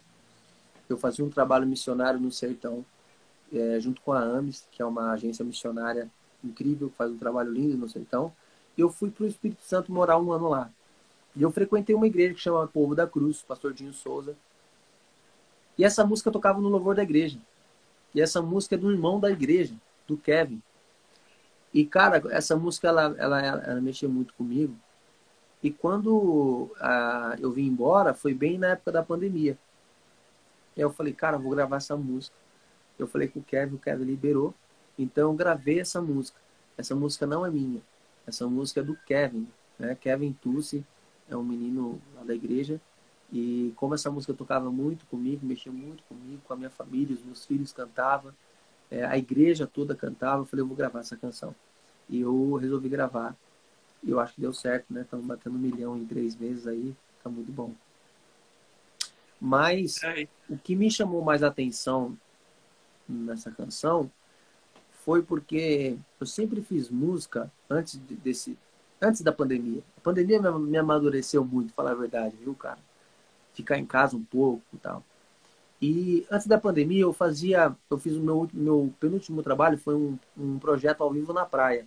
Eu fazia um trabalho missionário no sertão, é, junto com a AMES, que é uma agência missionária incrível, que faz um trabalho lindo no sertão. Eu fui para o Espírito Santo morar um ano lá. E eu frequentei uma igreja que chama Povo da Cruz, Pastor Dinho Souza. E essa música tocava no louvor da igreja. E essa música é do irmão da igreja, do Kevin. E, cara, essa música, ela, ela, ela mexeu muito comigo. E quando ah, eu vim embora, foi bem na época da pandemia. E eu falei, cara, vou gravar essa música. Eu falei com o Kevin, o Kevin liberou. Então eu gravei essa música. Essa música não é minha. Essa música é do Kevin. Né? Kevin Tussi é um menino lá da igreja. E como essa música tocava muito comigo, mexia muito comigo, com a minha família, os meus filhos cantavam, é, a igreja toda cantava, eu falei, eu vou gravar essa canção. E eu resolvi gravar. E eu acho que deu certo, né? Estamos batendo um milhão em três meses aí, tá muito bom. Mas é. o que me chamou mais atenção nessa canção foi porque eu sempre fiz música antes desse antes da pandemia. A pandemia me amadureceu muito, falar a verdade, viu, cara? Ficar em casa um pouco e tal. E antes da pandemia eu fazia, eu fiz o meu, meu penúltimo trabalho, foi um, um projeto ao vivo na praia.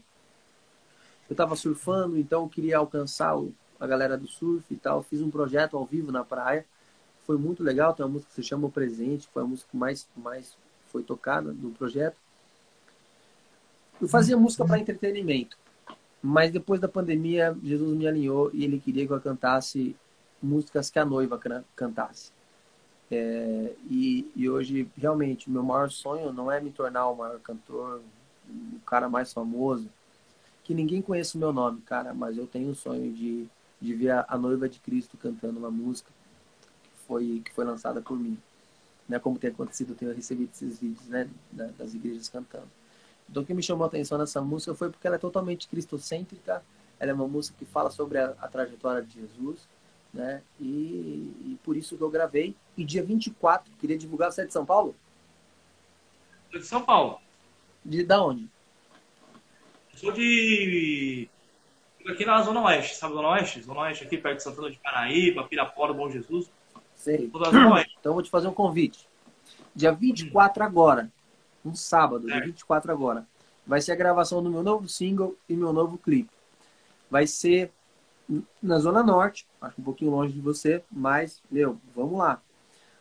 Eu estava surfando, então eu queria alcançar a galera do surf e tal. Fiz um projeto ao vivo na praia. Foi muito legal, tem uma música que se chama O Presente, foi a música que mais, mais foi tocada do projeto. Eu fazia música para entretenimento, mas depois da pandemia, Jesus me alinhou e ele queria que eu cantasse músicas que a noiva cantasse. É, e, e, hoje, realmente, meu maior sonho não é me tornar o maior cantor, o cara mais famoso, que ninguém conheça o meu nome, cara, mas eu tenho o sonho de, de ver a, a noiva de Cristo cantando uma música que foi, que foi lançada por mim. Né, como tem acontecido, eu tenho recebido esses vídeos né, das igrejas cantando. Então, o que me chamou a atenção nessa música foi porque ela é totalmente cristocêntrica, ela é uma música que fala sobre a, a trajetória de Jesus, né? E, e, por isso que eu gravei. E dia 24, queria divulgar, você é de São Paulo? Sou de São Paulo. De da onde? Sou de. Aqui na Zona Oeste, sabe Zona Oeste? Zona Oeste aqui perto de Santana de Paraíba, Pirapora, Bom Jesus. Sei. Então vou te fazer um convite. Dia 24 hum. agora, um sábado, é. dia 24 agora, vai ser a gravação do meu novo single e meu novo clipe. Vai ser na Zona Norte, acho um pouquinho longe de você, mas, meu, vamos lá.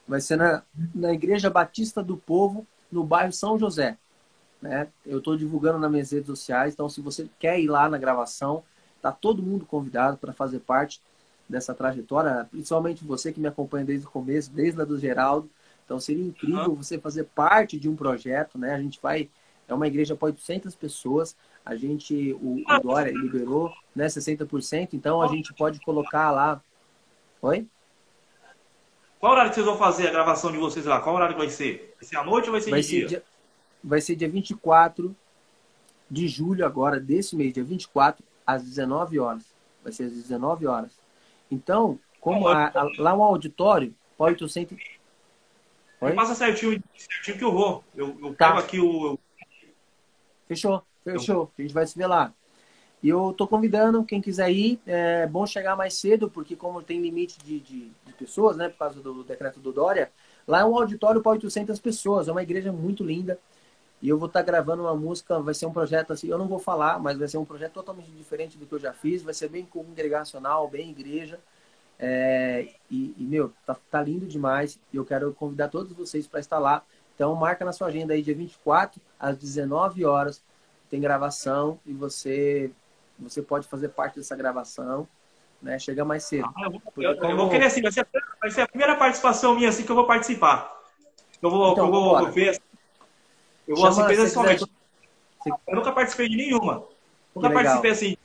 Vai ser na, na Igreja Batista do Povo, no bairro São José. Né? Eu estou divulgando nas minhas redes sociais, então se você quer ir lá na gravação, tá todo mundo convidado para fazer parte dessa trajetória, principalmente você que me acompanha desde o começo, desde a do Geraldo. Então seria incrível uhum. você fazer parte de um projeto, né? A gente vai é uma igreja para 800 pessoas. A gente, o, o Dória liberou né, 60%, então a gente pode colocar lá. Oi? Qual horário que vocês vão fazer a gravação de vocês lá? Qual horário vai ser? Vai ser à noite ou vai ser vai de ser dia? dia? Vai ser dia 24 de julho agora, desse mês, dia 24, às 19 horas. Vai ser às 19 horas. Então, como a, a, lá um auditório, pode 800... Oi? Passa certinho, certinho que eu vou. Eu, eu tá. pego aqui o, Fechou, fechou. A gente vai se ver lá. E eu tô convidando quem quiser ir. É bom chegar mais cedo, porque como tem limite de, de, de pessoas, né, por causa do decreto do Dória, lá é um auditório para 800 pessoas. É uma igreja muito linda. E eu vou estar tá gravando uma música, vai ser um projeto assim, eu não vou falar, mas vai ser um projeto totalmente diferente do que eu já fiz. Vai ser bem congregacional, bem igreja. É, e, e, meu, tá, tá lindo demais. E eu quero convidar todos vocês para estar lá. Então, marca na sua agenda aí, dia 24, às 19 horas, tem gravação e você, você pode fazer parte dessa gravação, né? Chega mais cedo. Ah, eu, vou, eu, como... eu, vou, querer assim, vai ser, a, vai ser, a, primeira participação minha assim que eu vou participar. Eu vou, então, eu vou ver. Eu vou Chama, assim, pessoalmente. Eu nunca participei de nenhuma. Nunca participei assim.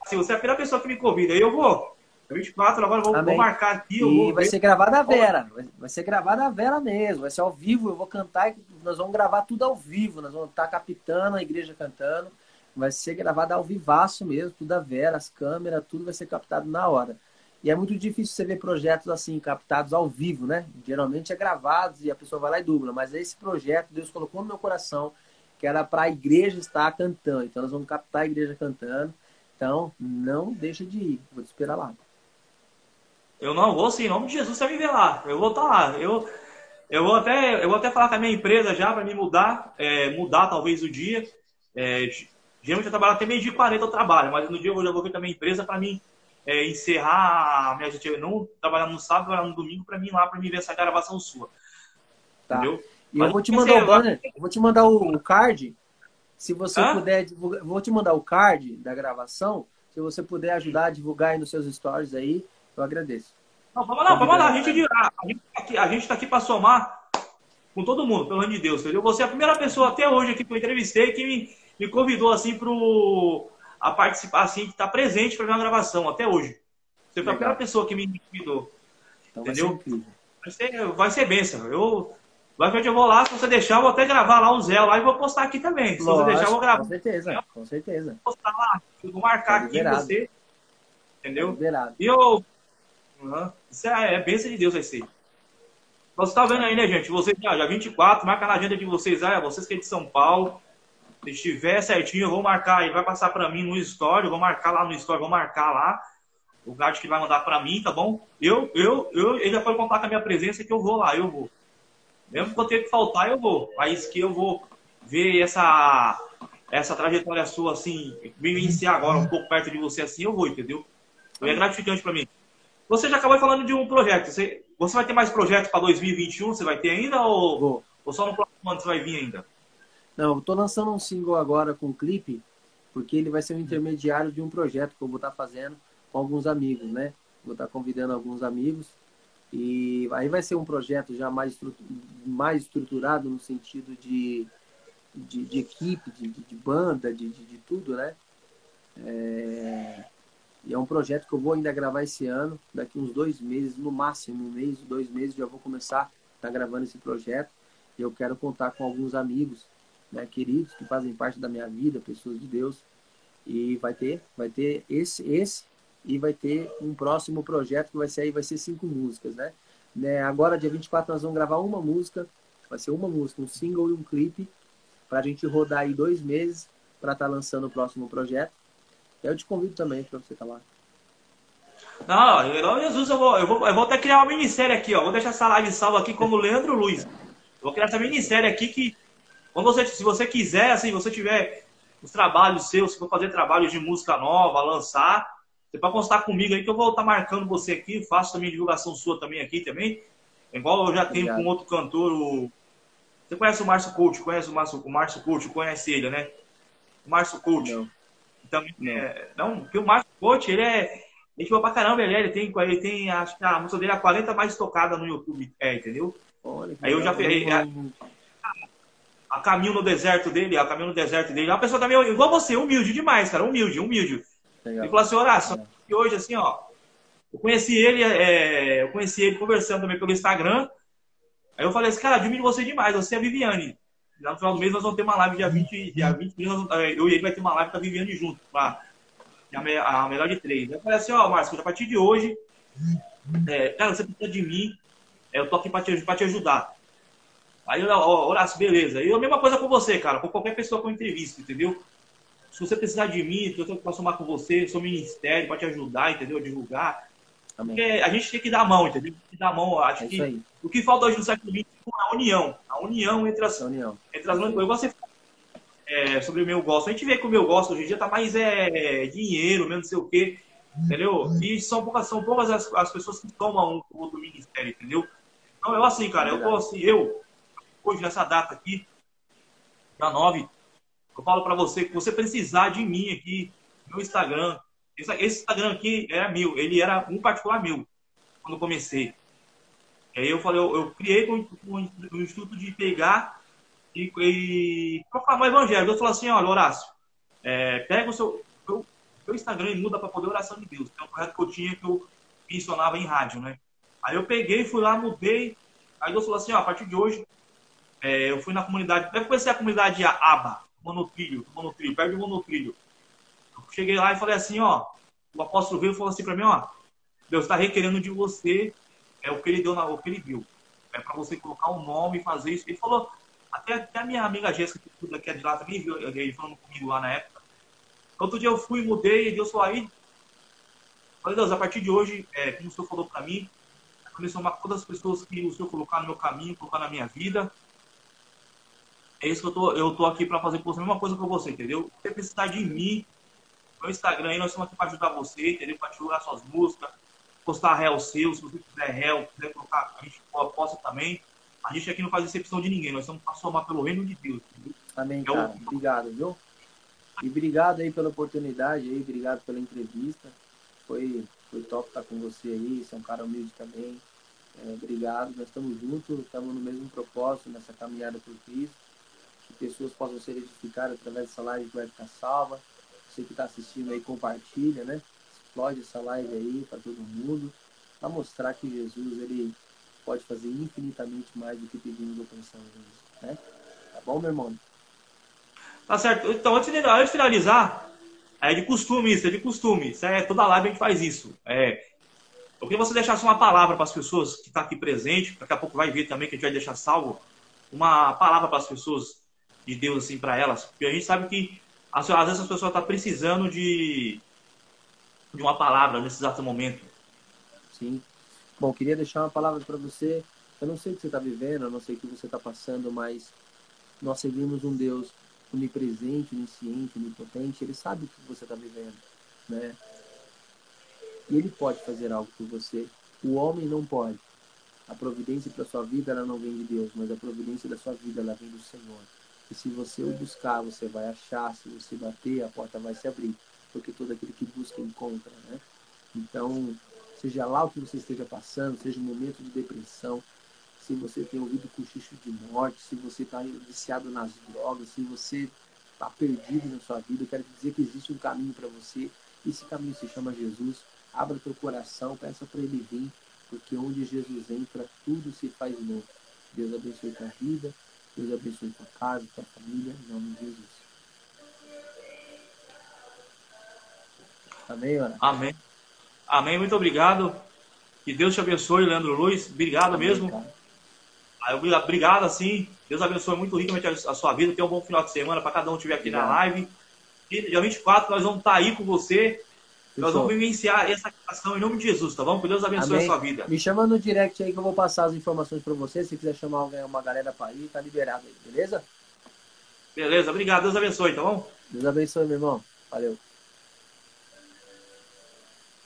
Assim, você é a primeira pessoa que me convida. Aí eu vou. 24, agora vou, vou marcar aqui. E vai ver. ser gravada a Vera. Vai, ser gravada a Vera mesmo. Vai ser ao vivo. Eu vou cantar e nós vamos gravar tudo ao vivo. Nós vamos estar captando a igreja cantando. Vai ser gravada ao vivaço mesmo, tudo a Vera, as câmeras, tudo vai ser captado na hora. E é muito difícil você ver projetos assim, captados ao vivo, né? Geralmente é gravados e a pessoa vai lá e dubla. Mas esse projeto, Deus colocou no meu coração, que era para a igreja estar cantando. Então nós vamos captar a igreja cantando. Então, não deixa de ir. Vou te esperar lá. Eu não vou sim, em nome de Jesus você vai me ver lá. Eu vou estar tá lá. Eu, eu, vou até, eu vou até falar com a minha empresa já para me mudar, é, mudar talvez o dia. É, geralmente eu trabalho até meio dia 40 eu trabalho, mas no dia eu já vou ver com a minha empresa para mim é, encerrar a minha gente não trabalhar no sábado, trabalhar no domingo para mim ir lá para mim ver essa gravação sua. Tá. Entendeu? E eu vou te mandar o banner, vou te mandar o card. Se você Hã? puder, vou te mandar o card da gravação. Se você puder ajudar a divulgar aí nos seus stories aí, eu agradeço. Não, vamos lá, vamos lá. A gente, a gente tá aqui, a gente tá aqui para somar com todo mundo, pelo nome de Deus, entendeu? Você é a primeira pessoa até hoje aqui que eu entrevistei que me, me convidou assim pro a participar assim, que está presente para minha gravação até hoje. Você foi a primeira pessoa que me convidou. Então entendeu? Vai ser, vai ser, vai ser bênção. Eu Basicamente eu vou lá, se você deixar, eu vou até gravar lá um Zé lá e vou postar aqui também. Se Lógico, você deixar, eu vou gravar. Com certeza, com certeza. Vou postar lá, vou marcar tá aqui você. Entendeu? Liberado. E eu. Uhum. Isso é, é bênção de Deus vai ser. Você tá vendo aí, né, gente? Vocês já, já 24, marca na agenda de vocês aí, vocês que é de São Paulo. Se estiver certinho, eu vou marcar aí, vai passar para mim no story, vou marcar lá no story, vou marcar lá o guard que vai mandar para mim, tá bom? Eu, eu, eu, ele já pode contar com a minha presença que eu vou lá, eu vou. Mesmo que eu tenha que faltar, eu vou. Mas que eu vou ver essa, essa trajetória sua, assim, vivenciar agora um pouco perto de você, assim, eu vou, entendeu? É gratificante para mim. Você já acabou falando de um projeto. Você, você vai ter mais projetos para 2021? Você vai ter ainda? Ou, ou só no próximo ano você vai vir ainda? Não, eu tô lançando um single agora com um clipe, porque ele vai ser um intermediário de um projeto que eu vou estar tá fazendo com alguns amigos, né? Vou estar tá convidando alguns amigos e aí vai ser um projeto já mais, mais estruturado no sentido de, de, de equipe, de, de, banda, de, de, de tudo, né? É... E é um projeto que eu vou ainda gravar esse ano, daqui uns dois meses, no máximo um mês, dois meses, já vou começar a estar tá gravando esse projeto. E eu quero contar com alguns amigos, né, queridos, que fazem parte da minha vida, pessoas de Deus. E vai ter, vai ter esse, esse e vai ter um próximo projeto que vai ser aí, vai ser cinco músicas, né? né? Agora, dia 24, nós vamos gravar uma música, vai ser uma música, um single e um clipe, para a gente rodar aí dois meses para estar tá lançando o próximo projeto. Eu te convido também para você estar tá lá. Não, eu, Jesus, eu vou, eu, vou, eu vou até criar uma minissérie aqui, ó. Vou deixar essa live salva aqui como Leandro Luiz. vou criar essa minissérie aqui que, quando você, se você quiser, assim, você tiver os trabalhos seus, se for fazer trabalhos de música nova, lançar, você pode constar comigo aí que eu vou estar marcando você aqui, faço também divulgação sua também aqui também. Igual eu já tenho Obrigado. com outro cantor, o... Você conhece o Márcio Coach? Conhece o Márcio, o Márcio Coach? Conhece ele, né? O Márcio Coach. Não. Então, não. É... não, porque o Márcio Coach, ele é. Ele foi pra caramba, ele, é, ele tem, ele tem, acho que a música dele é a 40 mais tocada no YouTube. É, entendeu? Olha, aí eu já fiz. A, a caminho no deserto dele, a caminho no deserto dele. É uma pessoa também igual você, humilde demais, cara. Humilde, humilde. Legal. Ele falou assim, Horácio, é. hoje assim, ó, eu conheci ele, é, eu conheci ele conversando também pelo Instagram. Aí eu falei assim, cara, admiro você demais, você é a Viviane. No final do mês nós vamos ter uma live dia 20, dia 20 é, eu e ele vai ter uma live com a Viviane junto, pra, a, a melhor de três. Eu falei assim, ó, Márcio, a partir de hoje, é, cara, você precisa de mim, é, eu tô aqui pra te, pra te ajudar. Aí, ó, Horácio, beleza. E a mesma coisa com você, cara, com qualquer pessoa com entrevista, entendeu? Se você precisar de mim, eu posso somar com você, sou ministério para te ajudar, entendeu? A divulgar. Porque a gente tem que dar a mão, entendeu? Tem que dar a mão. Acho é que o que falta hoje no século XX é a união. A união entre as. união. Entre as eu gosto é, sobre o meu gosto. A gente vê que o meu gosto hoje em dia tá mais é, dinheiro, não sei o quê. Entendeu? E são poucas, são poucas as, as pessoas que tomam um outro ministério, entendeu? Então eu assim, cara, eu posso, eu, hoje nessa data aqui, da 9, eu falo para você que você precisar de mim aqui no Instagram. Esse, esse, Instagram aqui era meu, ele era um particular meu quando eu comecei. Aí eu falei, eu, eu criei com o instituto de pegar e, e proclamar o evangelho. Eu falei assim, olha, Horácio, é, pega o seu, seu, seu Instagram e muda para poder oração de Deus. É um projeto que eu tinha que eu mencionava em rádio, né? Aí eu peguei, fui lá, mudei. Aí Deus falou assim, ó, a partir de hoje, é, eu fui na comunidade, deve conhecer a comunidade ABA, monotrilho, monotrilho, perto do monotrilho. Cheguei lá e falei assim, ó, o apóstolo veio e falou assim para mim, ó, Deus está requerendo de você é o que ele deu, na, o que ele viu. É para você colocar o um nome e fazer isso. Ele falou, até, até a minha amiga Jéssica, que é de lá, também viu ele falando comigo lá na época. Outro dia eu fui, mudei, e Deus falou aí, Falei, Deus, a partir de hoje, é, como o Senhor falou para mim, começou a todas as pessoas que o Senhor colocar no meu caminho, colocar na minha vida. É isso que eu tô, eu tô aqui para fazer com você, a mesma coisa com você, entendeu? Você precisar de mim, no Instagram aí, nós estamos aqui para ajudar você, entendeu? Para divulgar suas músicas, postar réu seu, se você quiser réu, quiser colocar, a gente posta também. A gente aqui não faz exceção de ninguém, nós estamos para somar pelo reino de Deus. Entendeu? Amém, é cara. Obrigado, viu? E obrigado aí pela oportunidade aí, obrigado pela entrevista. Foi, foi top estar com você aí, você é um cara humilde também. É, obrigado, nós estamos juntos, estamos no mesmo propósito nessa caminhada por Cristo. Que pessoas possam ser edificadas através dessa live que vai ficar salva. Você que está assistindo aí, compartilha, né? Explode essa live aí para todo mundo. Para mostrar que Jesus, ele pode fazer infinitamente mais do que pedimos ou pensamos, né? Tá bom, meu irmão? Tá certo. Então, antes de, antes de finalizar, é de costume isso, é de costume. Isso é, toda live a gente faz isso. É, eu queria que você deixasse uma palavra para as pessoas que estão tá aqui presente, daqui a pouco vai ver também que a gente vai deixar salvo, uma palavra para as pessoas de Deus, assim, para elas. Porque a gente sabe que às vezes as pessoas estão tá precisando de, de uma palavra nesse exato momento. Sim. Bom, queria deixar uma palavra para você. Eu não sei o que você está vivendo, eu não sei o que você está passando, mas nós seguimos um Deus onipresente, onisciente, onipotente, ele sabe o que você está vivendo, né? E ele pode fazer algo por você. O homem não pode. A providência para sua vida ela não vem de Deus, mas a providência da sua vida ela vem do Senhor. E se você o buscar, você vai achar. Se você bater, a porta vai se abrir, porque todo aquele que busca encontra, né? Então, seja lá o que você esteja passando, seja um momento de depressão, se você tem ouvido cochicho de morte, se você está viciado nas drogas, se você está perdido na sua vida, eu quero dizer que existe um caminho para você. Esse caminho se chama Jesus. Abra teu coração, peça para ele vir, porque onde Jesus entra, tudo se faz novo. Deus abençoe tua vida, Deus abençoe tua casa, tua família, em nome de Jesus. Amém, Ana? Amém. Amém, muito obrigado. Que Deus te abençoe, Leandro Luiz. Obrigado Amém, mesmo. Cara. Obrigado, assim. Deus abençoe muito ricamente a sua vida. Tenha um bom final de semana para cada um que estiver aqui na live. E dia 24 nós vamos estar tá aí com você. Nós vamos vivenciar essa questão em nome de Jesus, tá bom? Que Deus abençoe Amém. a sua vida. Me chama no direct aí que eu vou passar as informações para você. Se quiser chamar uma galera para ir, tá liberado aí, beleza? Beleza, obrigado. Deus abençoe, tá bom? Deus abençoe, meu irmão. Valeu.